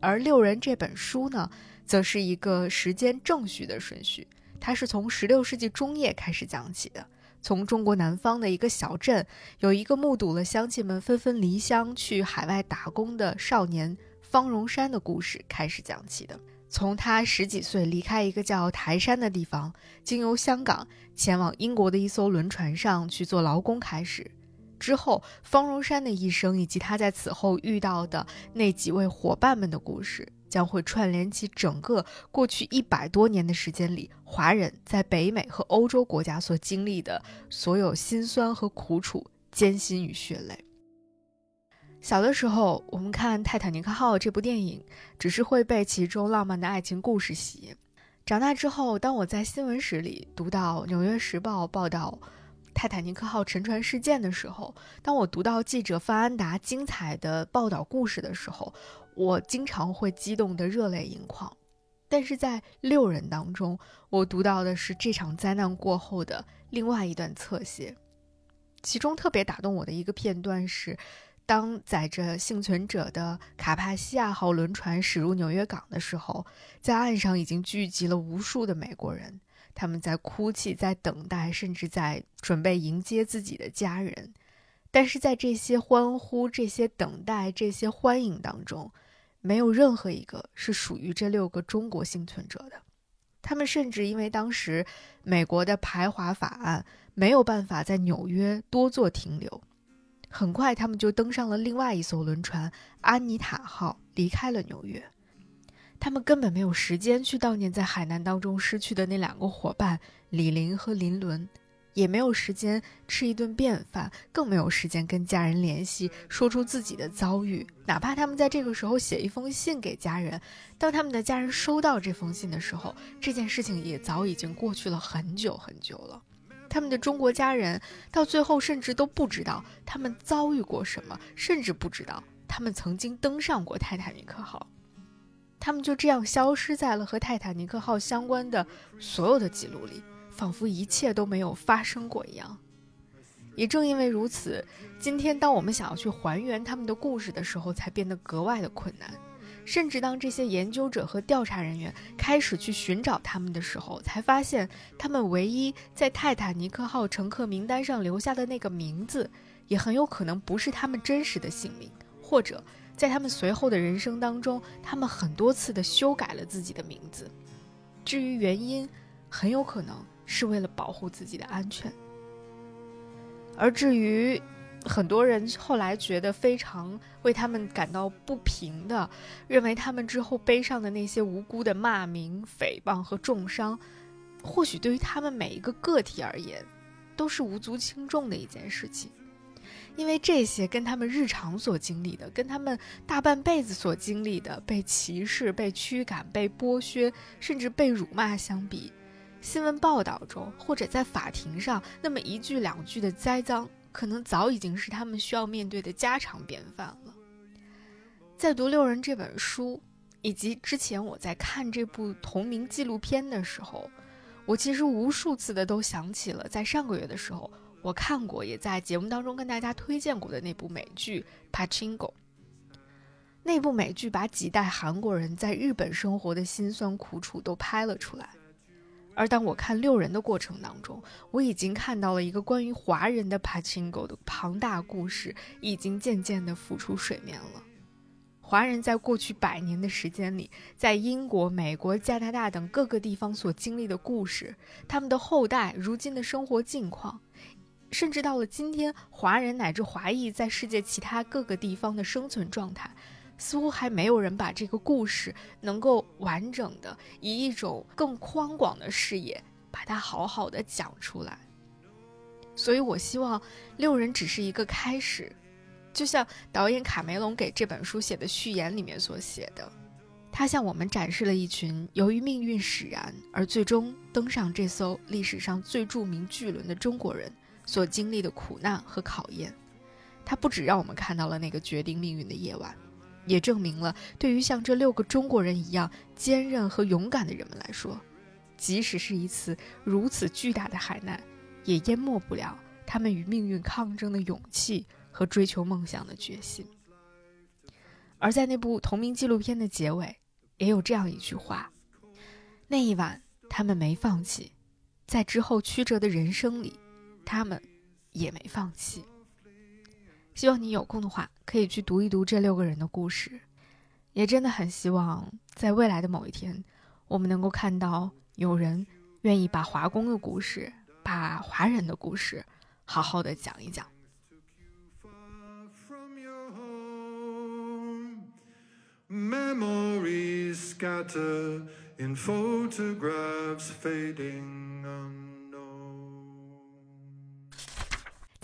而六人这本书呢？则是一个时间正序的顺序，它是从十六世纪中叶开始讲起的，从中国南方的一个小镇，有一个目睹了乡亲们纷纷离乡去海外打工的少年方荣山的故事开始讲起的。从他十几岁离开一个叫台山的地方，经由香港前往英国的一艘轮船上去做劳工开始，之后方荣山的一生以及他在此后遇到的那几位伙伴们的故事。将会串联起整个过去一百多年的时间里，华人在北美和欧洲国家所经历的所有辛酸和苦楚、艰辛与血泪。小的时候，我们看《泰坦尼克号》这部电影，只是会被其中浪漫的爱情故事吸引。长大之后，当我在新闻史里读到《纽约时报》报道泰坦尼克号沉船事件的时候，当我读到记者范安达精彩的报道故事的时候，我经常会激动得热泪盈眶，但是在六人当中，我读到的是这场灾难过后的另外一段侧写。其中特别打动我的一个片段是，当载着幸存者的卡帕西亚号轮船驶入纽约港的时候，在岸上已经聚集了无数的美国人，他们在哭泣，在等待，甚至在准备迎接自己的家人。但是在这些欢呼、这些等待、这些欢迎当中，没有任何一个是属于这六个中国幸存者的，他们甚至因为当时美国的排华法案没有办法在纽约多做停留，很快他们就登上了另外一艘轮船“安妮塔号”，离开了纽约。他们根本没有时间去悼念在海难当中失去的那两个伙伴李林和林伦。也没有时间吃一顿便饭，更没有时间跟家人联系，说出自己的遭遇。哪怕他们在这个时候写一封信给家人，当他们的家人收到这封信的时候，这件事情也早已经过去了很久很久了。他们的中国家人到最后甚至都不知道他们遭遇过什么，甚至不知道他们曾经登上过泰坦尼克号。他们就这样消失在了和泰坦尼克号相关的所有的记录里。仿佛一切都没有发生过一样。也正因为如此，今天当我们想要去还原他们的故事的时候，才变得格外的困难。甚至当这些研究者和调查人员开始去寻找他们的时候，才发现他们唯一在泰坦尼克号乘客名单上留下的那个名字，也很有可能不是他们真实的姓名，或者在他们随后的人生当中，他们很多次的修改了自己的名字。至于原因，很有可能是为了保护自己的安全。而至于，很多人后来觉得非常为他们感到不平的，认为他们之后背上的那些无辜的骂名、诽谤和重伤，或许对于他们每一个个体而言，都是无足轻重的一件事情，因为这些跟他们日常所经历的，跟他们大半辈子所经历的被歧视、被驱赶、被剥削，甚至被辱骂相比，新闻报道中或者在法庭上那么一句两句的栽赃。可能早已经是他们需要面对的家常便饭了。在读《六人》这本书，以及之前我在看这部同名纪录片的时候，我其实无数次的都想起了在上个月的时候我看过，也在节目当中跟大家推荐过的那部美剧《Pachinko》。那部美剧把几代韩国人在日本生活的辛酸苦楚都拍了出来。而当我看六人的过程当中，我已经看到了一个关于华人的 Pachinko 的庞大故事，已经渐渐地浮出水面了。华人在过去百年的时间里，在英国、美国、加拿大等各个地方所经历的故事，他们的后代如今的生活境况，甚至到了今天，华人乃至华裔在世界其他各个地方的生存状态。似乎还没有人把这个故事能够完整的以一种更宽广的视野把它好好的讲出来。所以我希望六人只是一个开始，就像导演卡梅隆给这本书写的序言里面所写的，他向我们展示了一群由于命运使然而最终登上这艘历史上最著名巨轮的中国人所经历的苦难和考验。他不只让我们看到了那个决定命运的夜晚。也证明了，对于像这六个中国人一样坚韧和勇敢的人们来说，即使是一次如此巨大的海难，也淹没不了他们与命运抗争的勇气和追求梦想的决心。而在那部同名纪录片的结尾，也有这样一句话：“那一晚，他们没放弃，在之后曲折的人生里，他们也没放弃。”希望你有空的话，可以去读一读这六个人的故事，也真的很希望在未来的某一天，我们能够看到有人愿意把华工的故事，把华人的故事，好好的讲一讲。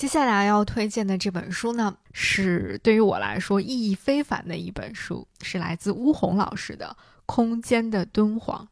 接下来要推荐的这本书呢，是对于我来说意义非凡的一本书，是来自巫红老师的《空间的敦煌》。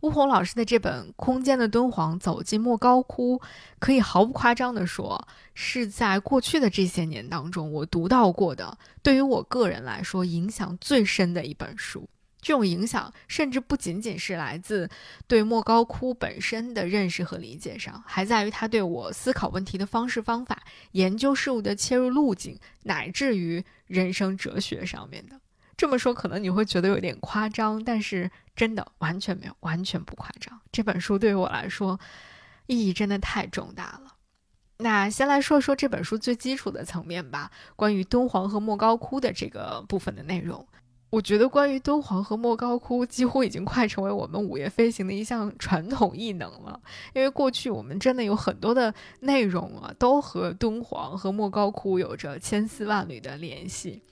巫红老师的这本《空间的敦煌：走进莫高窟》，可以毫不夸张地说，是在过去的这些年当中我读到过的，对于我个人来说影响最深的一本书。这种影响甚至不仅仅是来自对莫高窟本身的认识和理解上，还在于他对我思考问题的方式方法、研究事物的切入路径，乃至于人生哲学上面的。这么说可能你会觉得有点夸张，但是真的完全没有，完全不夸张。这本书对于我来说意义真的太重大了。那先来说说这本书最基础的层面吧，关于敦煌和莫高窟的这个部分的内容。我觉得关于敦煌和莫高窟，几乎已经快成为我们午夜飞行的一项传统异能了。因为过去我们真的有很多的内容啊，都和敦煌和莫高窟有着千丝万缕的联系。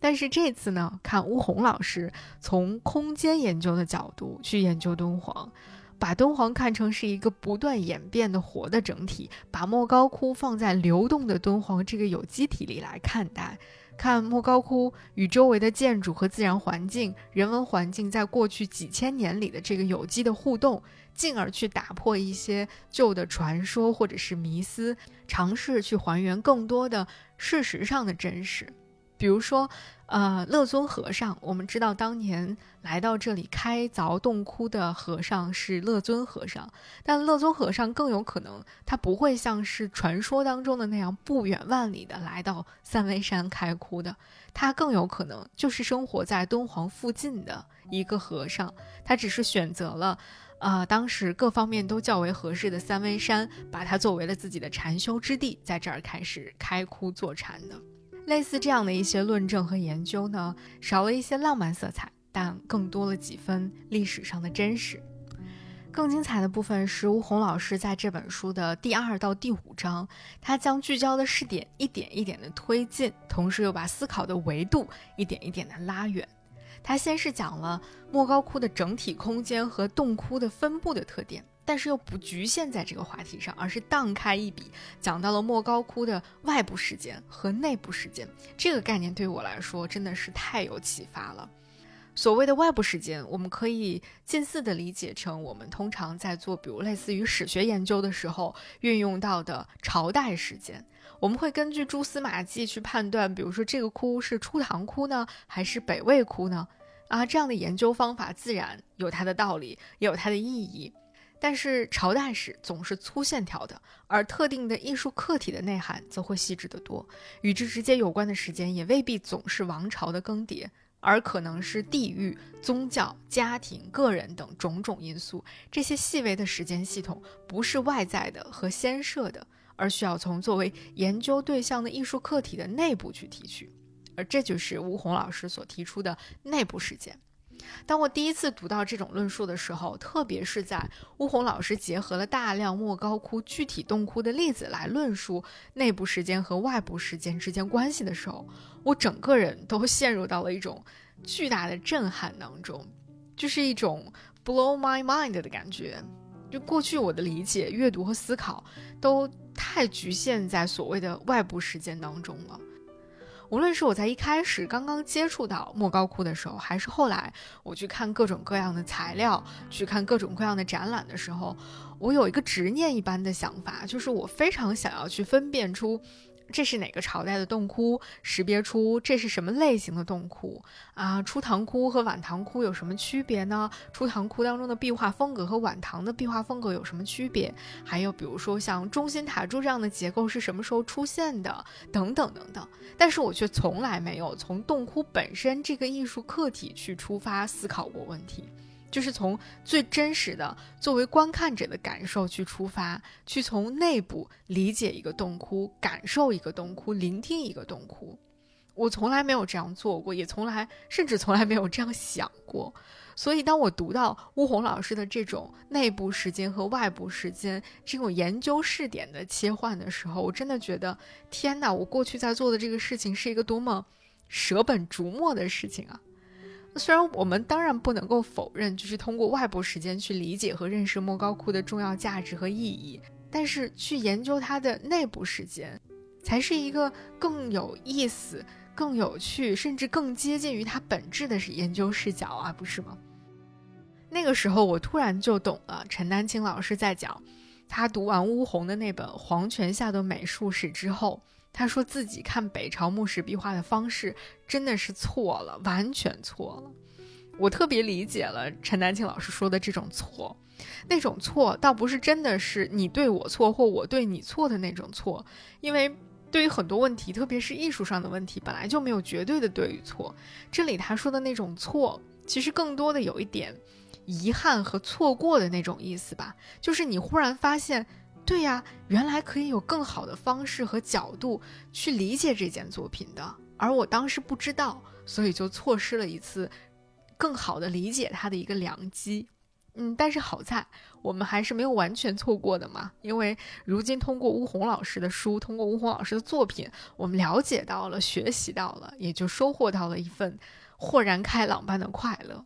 但是这次呢，看乌红老师从空间研究的角度去研究敦煌，把敦煌看成是一个不断演变的活的整体，把莫高窟放在流动的敦煌这个有机体里来看待。看莫高窟与周围的建筑和自然环境、人文环境在过去几千年里的这个有机的互动，进而去打破一些旧的传说或者是迷思，尝试去还原更多的事实上的真实。比如说，呃，乐尊和尚，我们知道当年来到这里开凿洞窟的和尚是乐尊和尚，但乐尊和尚更有可能，他不会像是传说当中的那样不远万里的来到三危山开窟的，他更有可能就是生活在敦煌附近的一个和尚，他只是选择了，呃，当时各方面都较为合适的三危山，把它作为了自己的禅修之地，在这儿开始开窟坐禅的。类似这样的一些论证和研究呢，少了一些浪漫色彩，但更多了几分历史上的真实。更精彩的部分是吴红老师在这本书的第二到第五章，他将聚焦的视点一点一点的推进，同时又把思考的维度一点一点的拉远。他先是讲了莫高窟的整体空间和洞窟的分布的特点。但是又不局限在这个话题上，而是荡开一笔，讲到了莫高窟的外部时间和内部时间。这个概念对我来说真的是太有启发了。所谓的外部时间，我们可以近似的理解成我们通常在做，比如类似于史学研究的时候运用到的朝代时间。我们会根据蛛丝马迹去判断，比如说这个窟是初唐窟呢，还是北魏窟呢？啊，这样的研究方法自然有它的道理，也有它的意义。但是朝代史总是粗线条的，而特定的艺术客体的内涵则会细致得多。与之直接有关的时间也未必总是王朝的更迭，而可能是地域、宗教、家庭、个人等种种因素。这些细微的时间系统不是外在的和先设的，而需要从作为研究对象的艺术客体的内部去提取。而这就是吴红老师所提出的内部时间。当我第一次读到这种论述的时候，特别是在乌红老师结合了大量莫高窟具体洞窟的例子来论述内部时间和外部时间之间关系的时候，我整个人都陷入到了一种巨大的震撼当中，就是一种 blow my mind 的感觉。就过去我的理解、阅读和思考都太局限在所谓的外部时间当中了。无论是我在一开始刚刚接触到莫高窟的时候，还是后来我去看各种各样的材料，去看各种各样的展览的时候，我有一个执念一般的想法，就是我非常想要去分辨出。这是哪个朝代的洞窟？识别出这是什么类型的洞窟啊？初唐窟和晚唐窟有什么区别呢？初唐窟当中的壁画风格和晚唐的壁画风格有什么区别？还有比如说像中心塔柱这样的结构是什么时候出现的？等等等等。但是我却从来没有从洞窟本身这个艺术客体去出发思考过问题。就是从最真实的作为观看者的感受去出发，去从内部理解一个洞窟，感受一个洞窟，聆听一个洞窟。我从来没有这样做过，也从来甚至从来没有这样想过。所以，当我读到乌红老师的这种内部时间和外部时间这种研究视点的切换的时候，我真的觉得，天哪！我过去在做的这个事情是一个多么舍本逐末的事情啊！虽然我们当然不能够否认，就是通过外部时间去理解和认识莫高窟的重要价值和意义，但是去研究它的内部时间，才是一个更有意思、更有趣，甚至更接近于它本质的是研究视角啊，不是吗？那个时候我突然就懂了，陈丹青老师在讲他读完乌鸿的那本《黄泉下的美术史》之后。他说自己看北朝墓室壁画的方式真的是错了，完全错了。我特别理解了陈丹青老师说的这种错，那种错倒不是真的是你对我错或我对你错的那种错，因为对于很多问题，特别是艺术上的问题，本来就没有绝对的对与错。这里他说的那种错，其实更多的有一点遗憾和错过的那种意思吧，就是你忽然发现。对呀，原来可以有更好的方式和角度去理解这件作品的，而我当时不知道，所以就错失了一次更好的理解它的一个良机。嗯，但是好在我们还是没有完全错过的嘛，因为如今通过乌红老师的书，通过乌红老师的作品，我们了解到了，学习到了，也就收获到了一份豁然开朗般的快乐。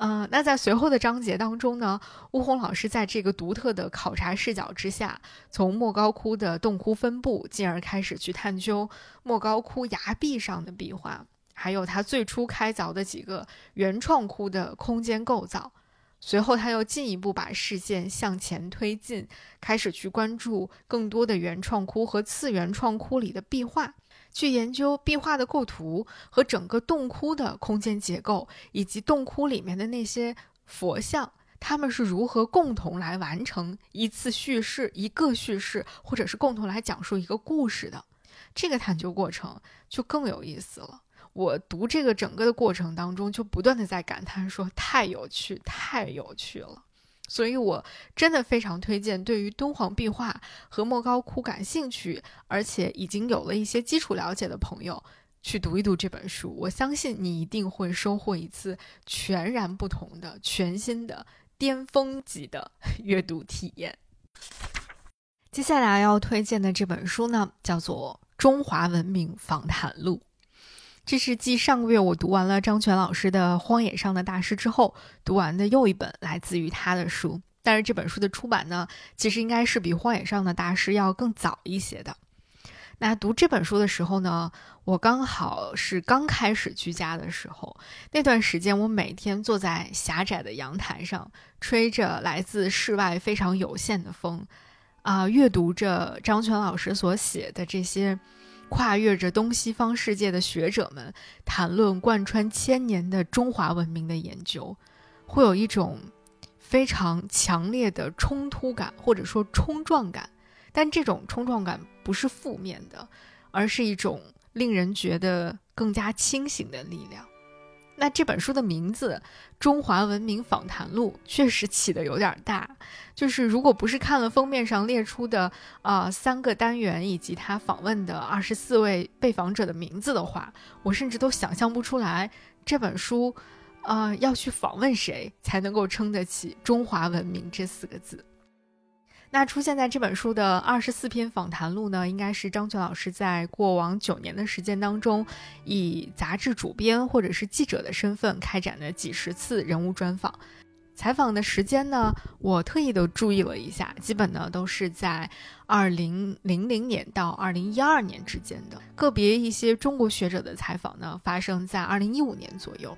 嗯，那在随后的章节当中呢，乌红老师在这个独特的考察视角之下，从莫高窟的洞窟分布，进而开始去探究莫高窟崖壁上的壁画，还有他最初开凿的几个原创窟的空间构造。随后，他又进一步把视线向前推进，开始去关注更多的原创窟和次原创窟里的壁画。去研究壁画的构图和整个洞窟的空间结构，以及洞窟里面的那些佛像，他们是如何共同来完成一次叙事、一个叙事，或者是共同来讲述一个故事的。这个探究过程就更有意思了。我读这个整个的过程当中，就不断的在感叹说：太有趣，太有趣了。所以，我真的非常推荐，对于敦煌壁画和莫高窟感兴趣，而且已经有了一些基础了解的朋友，去读一读这本书。我相信你一定会收获一次全然不同的、全新的、巅峰级的 阅读体验。接下来要推荐的这本书呢，叫做《中华文明访谈录》。这是继上个月我读完了张全老师的《荒野上的大师》之后读完的又一本来自于他的书，但是这本书的出版呢，其实应该是比《荒野上的大师》要更早一些的。那读这本书的时候呢，我刚好是刚开始居家的时候，那段时间我每天坐在狭窄的阳台上，吹着来自室外非常有限的风，啊，阅读着张全老师所写的这些。跨越着东西方世界的学者们谈论贯穿千年的中华文明的研究，会有一种非常强烈的冲突感，或者说冲撞感。但这种冲撞感不是负面的，而是一种令人觉得更加清醒的力量。那这本书的名字《中华文明访谈录》确实起的有点大，就是如果不是看了封面上列出的啊三个单元以及他访问的二十四位被访者的名字的话，我甚至都想象不出来这本书，啊要去访问谁才能够撑得起“中华文明”这四个字。那出现在这本书的二十四篇访谈录呢，应该是张泉老师在过往九年的时间当中，以杂志主编或者是记者的身份开展的几十次人物专访。采访的时间呢，我特意的注意了一下，基本呢都是在二零零零年到二零一二年之间的。个别一些中国学者的采访呢，发生在二零一五年左右。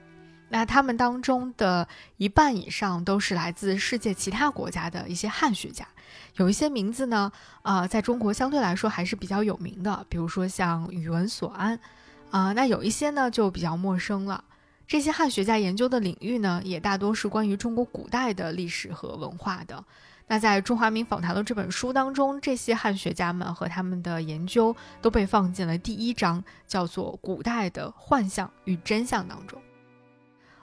那他们当中的一半以上都是来自世界其他国家的一些汉学家。有一些名字呢，呃，在中国相对来说还是比较有名的，比如说像宇文所安，啊，那有一些呢就比较陌生了。这些汉学家研究的领域呢，也大多是关于中国古代的历史和文化的。那在《中华民访谈录》这本书当中，这些汉学家们和他们的研究都被放进了第一章，叫做“古代的幻象与真相”当中。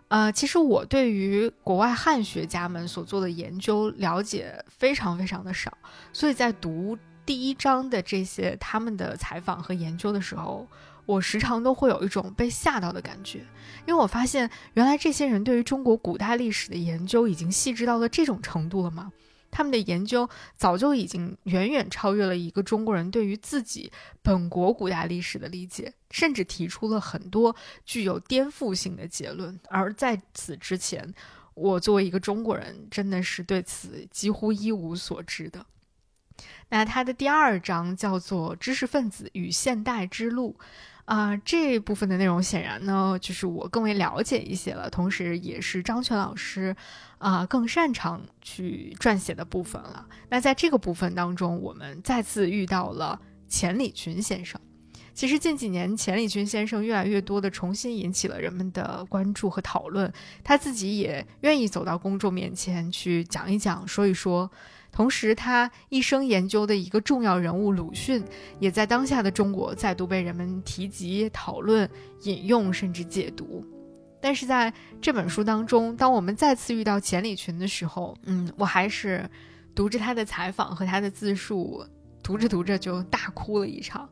呃，其实我对于国外汉学家们所做的研究了解非常非常的少，所以在读第一章的这些他们的采访和研究的时候，我时常都会有一种被吓到的感觉，因为我发现原来这些人对于中国古代历史的研究已经细致到了这种程度了吗？他们的研究早就已经远远超越了一个中国人对于自己本国古代历史的理解，甚至提出了很多具有颠覆性的结论。而在此之前，我作为一个中国人，真的是对此几乎一无所知的。那它的第二章叫做《知识分子与现代之路》。啊，这部分的内容显然呢，就是我更为了解一些了，同时也是张泉老师啊更擅长去撰写的部分了。那在这个部分当中，我们再次遇到了钱理群先生。其实近几年，钱理群先生越来越多的重新引起了人们的关注和讨论，他自己也愿意走到公众面前去讲一讲、说一说。同时，他一生研究的一个重要人物鲁迅，也在当下的中国再度被人们提及、讨论、引用，甚至解读。但是在这本书当中，当我们再次遇到钱理群的时候，嗯，我还是读着他的采访和他的自述，读着读着就大哭了一场。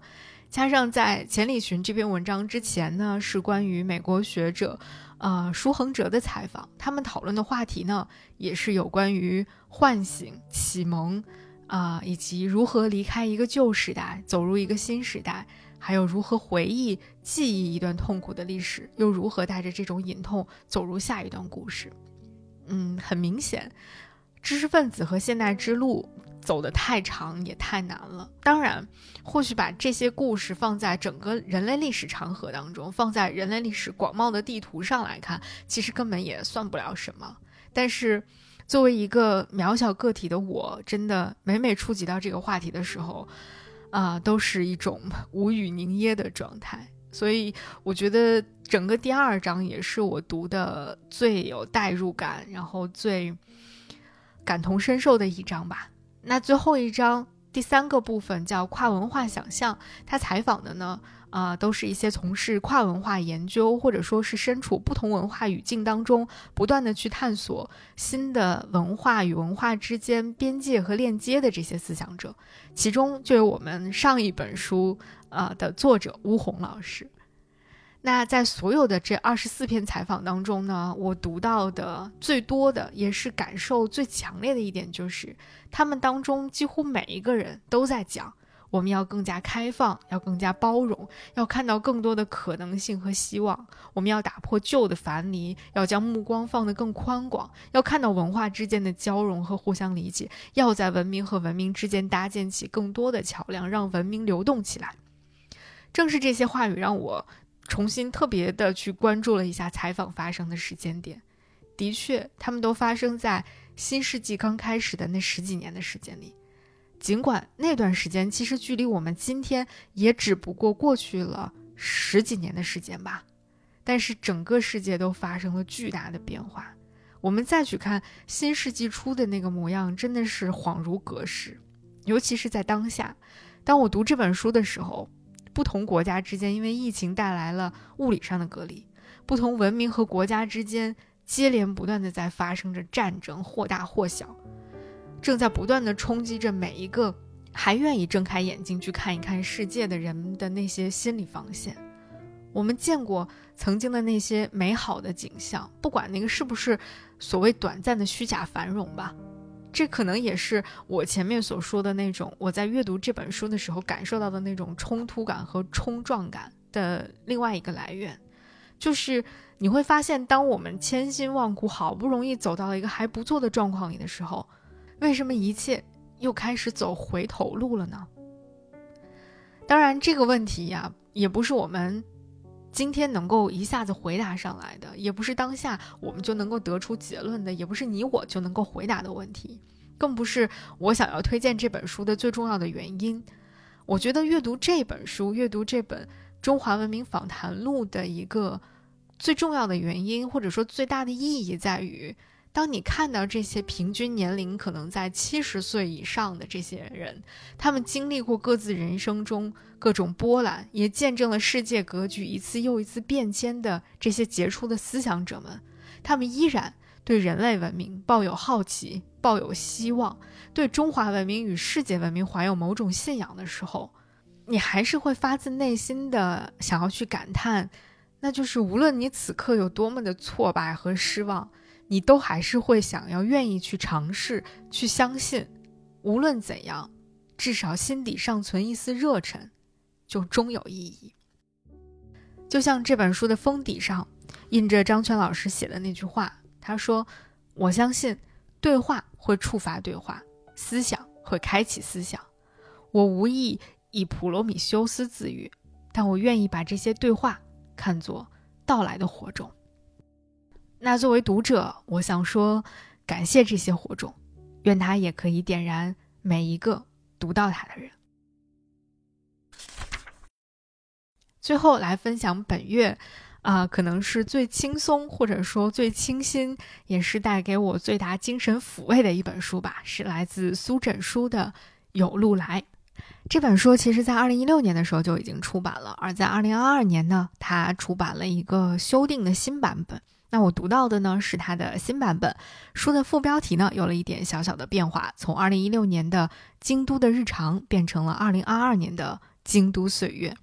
加上在钱理群这篇文章之前呢，是关于美国学者。呃，舒恒哲的采访，他们讨论的话题呢，也是有关于唤醒、启蒙，啊，以及如何离开一个旧时代，走入一个新时代，还有如何回忆、记忆一段痛苦的历史，又如何带着这种隐痛走入下一段故事。嗯，很明显，知识分子和现代之路。走得太长也太难了。当然，或许把这些故事放在整个人类历史长河当中，放在人类历史广袤的地图上来看，其实根本也算不了什么。但是，作为一个渺小个体的我，真的每每触及到这个话题的时候，啊，都是一种无语凝噎的状态。所以我觉得整个第二章也是我读的最有代入感，然后最感同身受的一章吧。那最后一章第三个部分叫跨文化想象，他采访的呢。啊，都是一些从事跨文化研究，或者说是身处不同文化语境当中，不断的去探索新的文化与文化之间边界和链接的这些思想者，其中就有我们上一本书啊的作者巫红老师。那在所有的这二十四篇采访当中呢，我读到的最多的，也是感受最强烈的一点，就是他们当中几乎每一个人都在讲。我们要更加开放，要更加包容，要看到更多的可能性和希望。我们要打破旧的樊篱，要将目光放得更宽广，要看到文化之间的交融和互相理解，要在文明和文明之间搭建起更多的桥梁，让文明流动起来。正是这些话语，让我重新特别的去关注了一下采访发生的时间点。的确，他们都发生在新世纪刚开始的那十几年的时间里。尽管那段时间其实距离我们今天也只不过过去了十几年的时间吧，但是整个世界都发生了巨大的变化。我们再去看新世纪初的那个模样，真的是恍如隔世。尤其是在当下，当我读这本书的时候，不同国家之间因为疫情带来了物理上的隔离，不同文明和国家之间接连不断的在发生着战争，或大或小。正在不断的冲击着每一个还愿意睁开眼睛去看一看世界的人的那些心理防线。我们见过曾经的那些美好的景象，不管那个是不是所谓短暂的虚假繁荣吧，这可能也是我前面所说的那种我在阅读这本书的时候感受到的那种冲突感和冲撞感的另外一个来源。就是你会发现，当我们千辛万苦好不容易走到了一个还不错的状况里的时候。为什么一切又开始走回头路了呢？当然，这个问题呀，也不是我们今天能够一下子回答上来的，也不是当下我们就能够得出结论的，也不是你我就能够回答的问题，更不是我想要推荐这本书的最重要的原因。我觉得阅读这本书，阅读这本《中华文明访谈录》的一个最重要的原因，或者说最大的意义，在于。当你看到这些平均年龄可能在七十岁以上的这些人，他们经历过各自人生中各种波澜，也见证了世界格局一次又一次变迁的这些杰出的思想者们，他们依然对人类文明抱有好奇，抱有希望，对中华文明与世界文明怀有某种信仰的时候，你还是会发自内心的想要去感叹，那就是无论你此刻有多么的挫败和失望。你都还是会想要愿意去尝试，去相信，无论怎样，至少心底尚存一丝热忱，就终有意义。就像这本书的封底上印着张全老师写的那句话，他说：“我相信，对话会触发对话，思想会开启思想。我无意以普罗米修斯自喻，但我愿意把这些对话看作到来的火种。”那作为读者，我想说，感谢这些火种，愿它也可以点燃每一个读到它的人。最后来分享本月，啊，可能是最轻松或者说最清新，也是带给我最大精神抚慰的一本书吧，是来自苏枕书的《有路来》。这本书其实在二零一六年的时候就已经出版了，而在二零二二年呢，它出版了一个修订的新版本。那我读到的呢是它的新版本，书的副标题呢有了一点小小的变化，从二零一六年的京都的日常变成了二零二二年的京都岁月，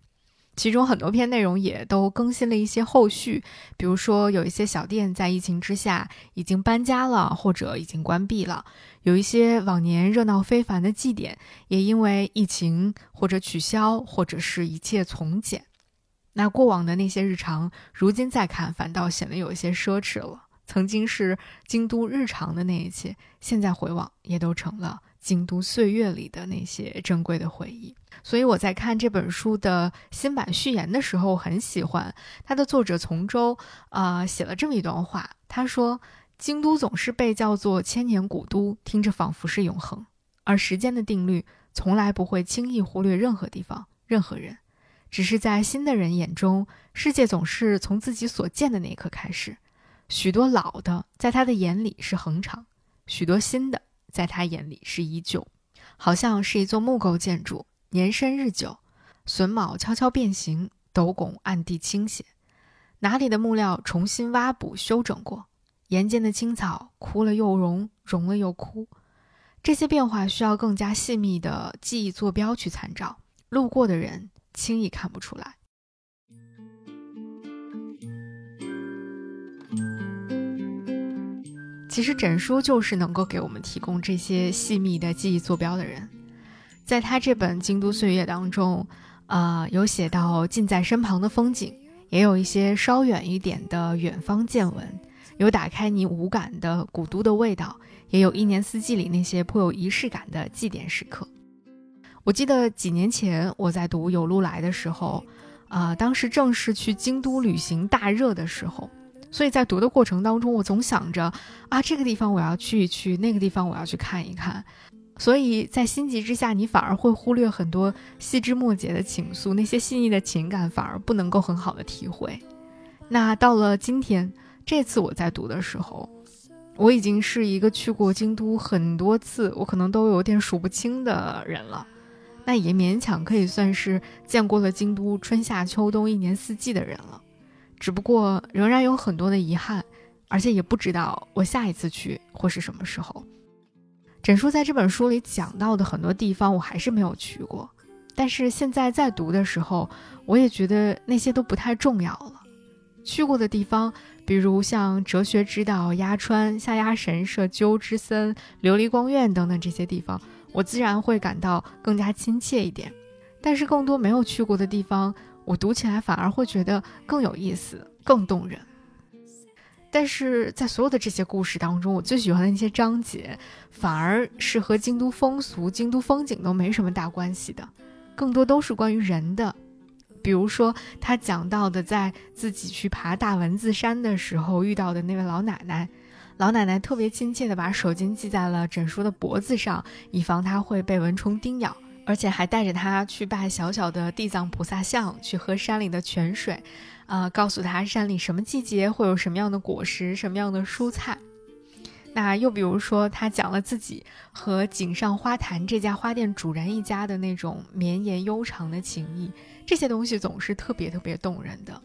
其中很多篇内容也都更新了一些后续，比如说有一些小店在疫情之下已经搬家了或者已经关闭了，有一些往年热闹非凡的祭典也因为疫情或者取消或者是一切从简。那过往的那些日常，如今再看，反倒显得有一些奢侈了。曾经是京都日常的那一切，现在回望，也都成了京都岁月里的那些珍贵的回忆。所以我在看这本书的新版序言的时候，很喜欢它的作者从周啊写了这么一段话。他说：“京都总是被叫做千年古都，听着仿佛是永恒，而时间的定律从来不会轻易忽略任何地方、任何人，只是在新的人眼中，世界总是从自己所见的那一刻开始。许多老的在他的眼里是恒长，许多新的在他眼里是依旧，好像是一座木构建筑，年深日久，榫卯悄悄变形，斗拱暗地倾斜，哪里的木料重新挖补修整过，岩间的青草枯了又荣，荣了又枯。这些变化需要更加细密的记忆坐标去参照，路过的人轻易看不出来。其实枕书就是能够给我们提供这些细密的记忆坐标的人，在他这本《京都岁月》当中，呃，有写到近在身旁的风景，也有一些稍远一点的远方见闻，有打开你五感的古都的味道。也有一年四季里那些颇有仪式感的祭典时刻。我记得几年前我在读《有路来》的时候，啊，当时正是去京都旅行大热的时候，所以在读的过程当中，我总想着啊，这个地方我要去一去，那个地方我要去看一看。所以在心急之下，你反而会忽略很多细枝末节的情愫，那些细腻的情感反而不能够很好的体会。那到了今天，这次我在读的时候。我已经是一个去过京都很多次，我可能都有点数不清的人了，那也勉强可以算是见过了京都春夏秋冬一年四季的人了。只不过仍然有很多的遗憾，而且也不知道我下一次去会是什么时候。枕书在这本书里讲到的很多地方，我还是没有去过，但是现在在读的时候，我也觉得那些都不太重要了。去过的地方。比如像哲学之道、鸭川、下鸭神社、鸠之森、琉璃光院等等这些地方，我自然会感到更加亲切一点。但是更多没有去过的地方，我读起来反而会觉得更有意思、更动人。但是在所有的这些故事当中，我最喜欢的那些章节，反而是和京都风俗、京都风景都没什么大关系的，更多都是关于人的。比如说，他讲到的，在自己去爬大蚊子山的时候遇到的那位老奶奶，老奶奶特别亲切地把手巾系在了枕叔的脖子上，以防他会被蚊虫叮咬，而且还带着他去拜小小的地藏菩萨像，去喝山里的泉水，啊，告诉他山里什么季节会有什么样的果实，什么样的蔬菜。那又比如说，他讲了自己和井上花坛这家花店主人一家的那种绵延悠长的情谊。这些东西总是特别特别动人的，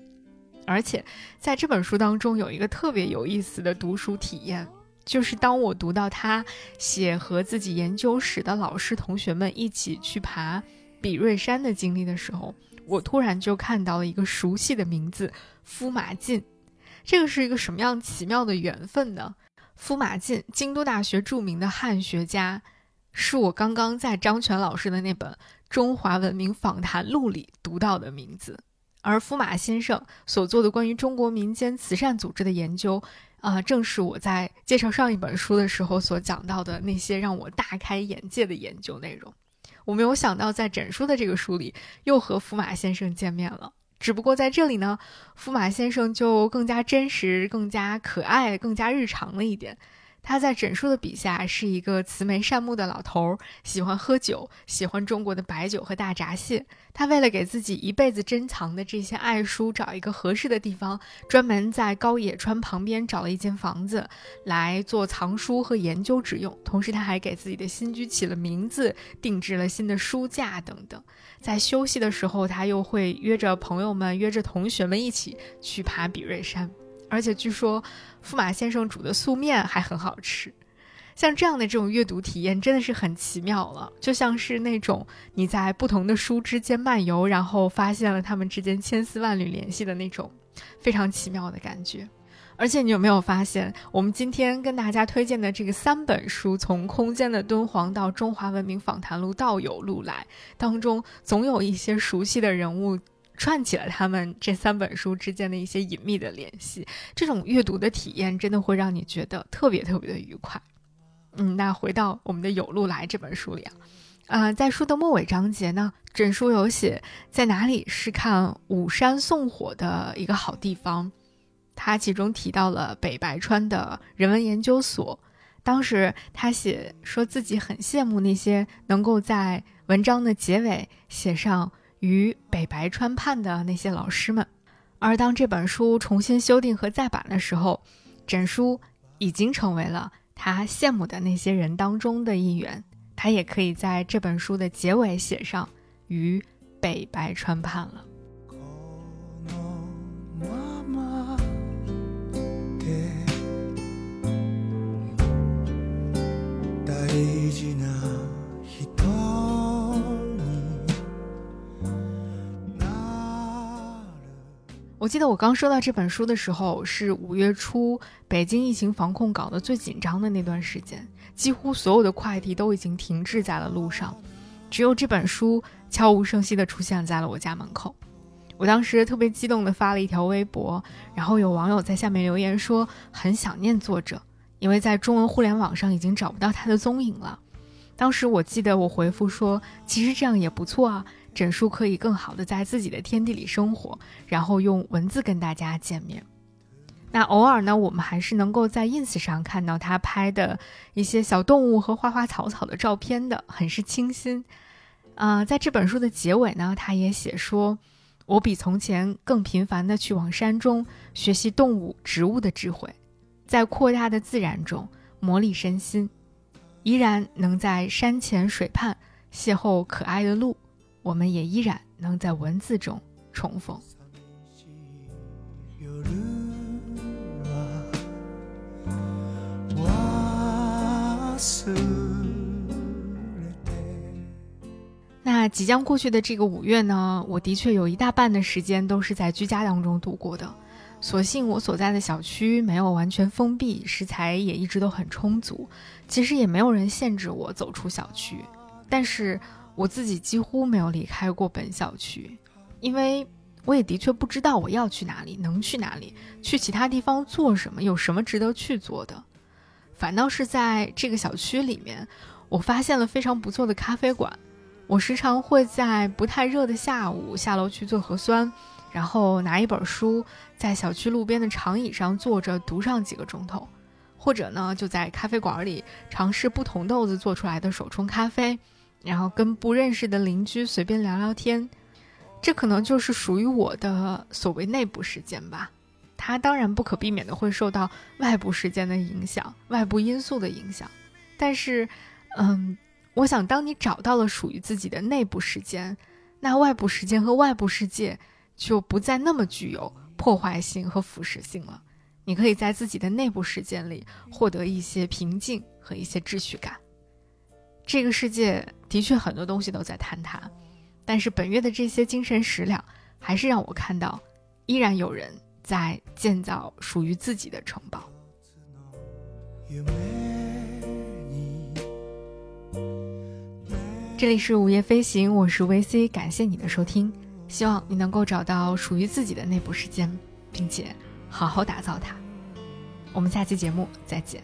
而且在这本书当中有一个特别有意思的读书体验，就是当我读到他写和自己研究室的老师同学们一起去爬比瑞山的经历的时候，我突然就看到了一个熟悉的名字——夫马进。这个是一个什么样奇妙的缘分呢？夫马进，京都大学著名的汉学家，是我刚刚在张全老师的那本。《中华文明访谈录》里读到的名字，而福马先生所做的关于中国民间慈善组织的研究，啊，正是我在介绍上一本书的时候所讲到的那些让我大开眼界的研究内容。我没有想到，在整书的这个书里又和福马先生见面了。只不过在这里呢，福马先生就更加真实、更加可爱、更加日常了一点。他在枕书的笔下是一个慈眉善目的老头，喜欢喝酒，喜欢中国的白酒和大闸蟹。他为了给自己一辈子珍藏的这些爱书找一个合适的地方，专门在高野川旁边找了一间房子来做藏书和研究之用。同时，他还给自己的新居起了名字，定制了新的书架等等。在休息的时候，他又会约着朋友们、约着同学们一起去爬比瑞山。而且据说，驸马先生煮的素面还很好吃。像这样的这种阅读体验真的是很奇妙了，就像是那种你在不同的书之间漫游，然后发现了他们之间千丝万缕联系的那种非常奇妙的感觉。而且你有没有发现，我们今天跟大家推荐的这个三本书，从《空间的敦煌》到《中华文明访谈录》到《有路来》当中，总有一些熟悉的人物。串起了他们这三本书之间的一些隐秘的联系，这种阅读的体验真的会让你觉得特别特别的愉快。嗯，那回到我们的《有路来》这本书里啊，啊，在书的末尾章节呢，整书有写在哪里是看五山送火的一个好地方，他其中提到了北白川的人文研究所，当时他写说自己很羡慕那些能够在。文章的结尾写上“与北白川畔的那些老师们”。而当这本书重新修订和再版的时候，枕书已经成为了他羡慕的那些人当中的一员。他也可以在这本书的结尾写上“与北白川畔”了。我记得我刚收到这本书的时候，是五月初北京疫情防控搞得最紧张的那段时间，几乎所有的快递都已经停滞在了路上，只有这本书悄无声息地出现在了我家门口。我当时特别激动地发了一条微博，然后有网友在下面留言说很想念作者，因为在中文互联网上已经找不到他的踪影了。当时我记得我回复说，其实这样也不错啊。整书可以更好的在自己的天地里生活，然后用文字跟大家见面。那偶尔呢，我们还是能够在 ins 上看到他拍的一些小动物和花花草草的照片的，很是清新。啊，在这本书的结尾呢，他也写说：“我比从前更频繁的去往山中学习动物、植物的智慧，在扩大的自然中磨砺身心，依然能在山前水畔邂逅可爱的鹿。”我们也依然能在文字中重逢。那即将过去的这个五月呢，我的确有一大半的时间都是在居家当中度过的。所幸我所在的小区没有完全封闭，食材也一直都很充足，其实也没有人限制我走出小区，但是。我自己几乎没有离开过本小区，因为我也的确不知道我要去哪里，能去哪里，去其他地方做什么，有什么值得去做的。反倒是在这个小区里面，我发现了非常不错的咖啡馆。我时常会在不太热的下午下楼去做核酸，然后拿一本书，在小区路边的长椅上坐着读上几个钟头，或者呢，就在咖啡馆里尝试不同豆子做出来的手冲咖啡。然后跟不认识的邻居随便聊聊天，这可能就是属于我的所谓内部时间吧。它当然不可避免的会受到外部时间的影响、外部因素的影响。但是，嗯，我想当你找到了属于自己的内部时间，那外部时间和外部世界就不再那么具有破坏性和腐蚀性了。你可以在自己的内部时间里获得一些平静和一些秩序感。这个世界的确很多东西都在坍塌，但是本月的这些精神食粮，还是让我看到，依然有人在建造属于自己的城堡。这里是午夜飞行，我是 VC，感谢你的收听，希望你能够找到属于自己的内部时间，并且好好打造它。我们下期节目再见。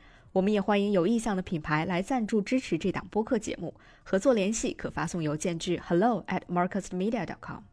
我们也欢迎有意向的品牌来赞助支持这档播客节目，合作联系可发送邮件至 hello at marcusmedia.com。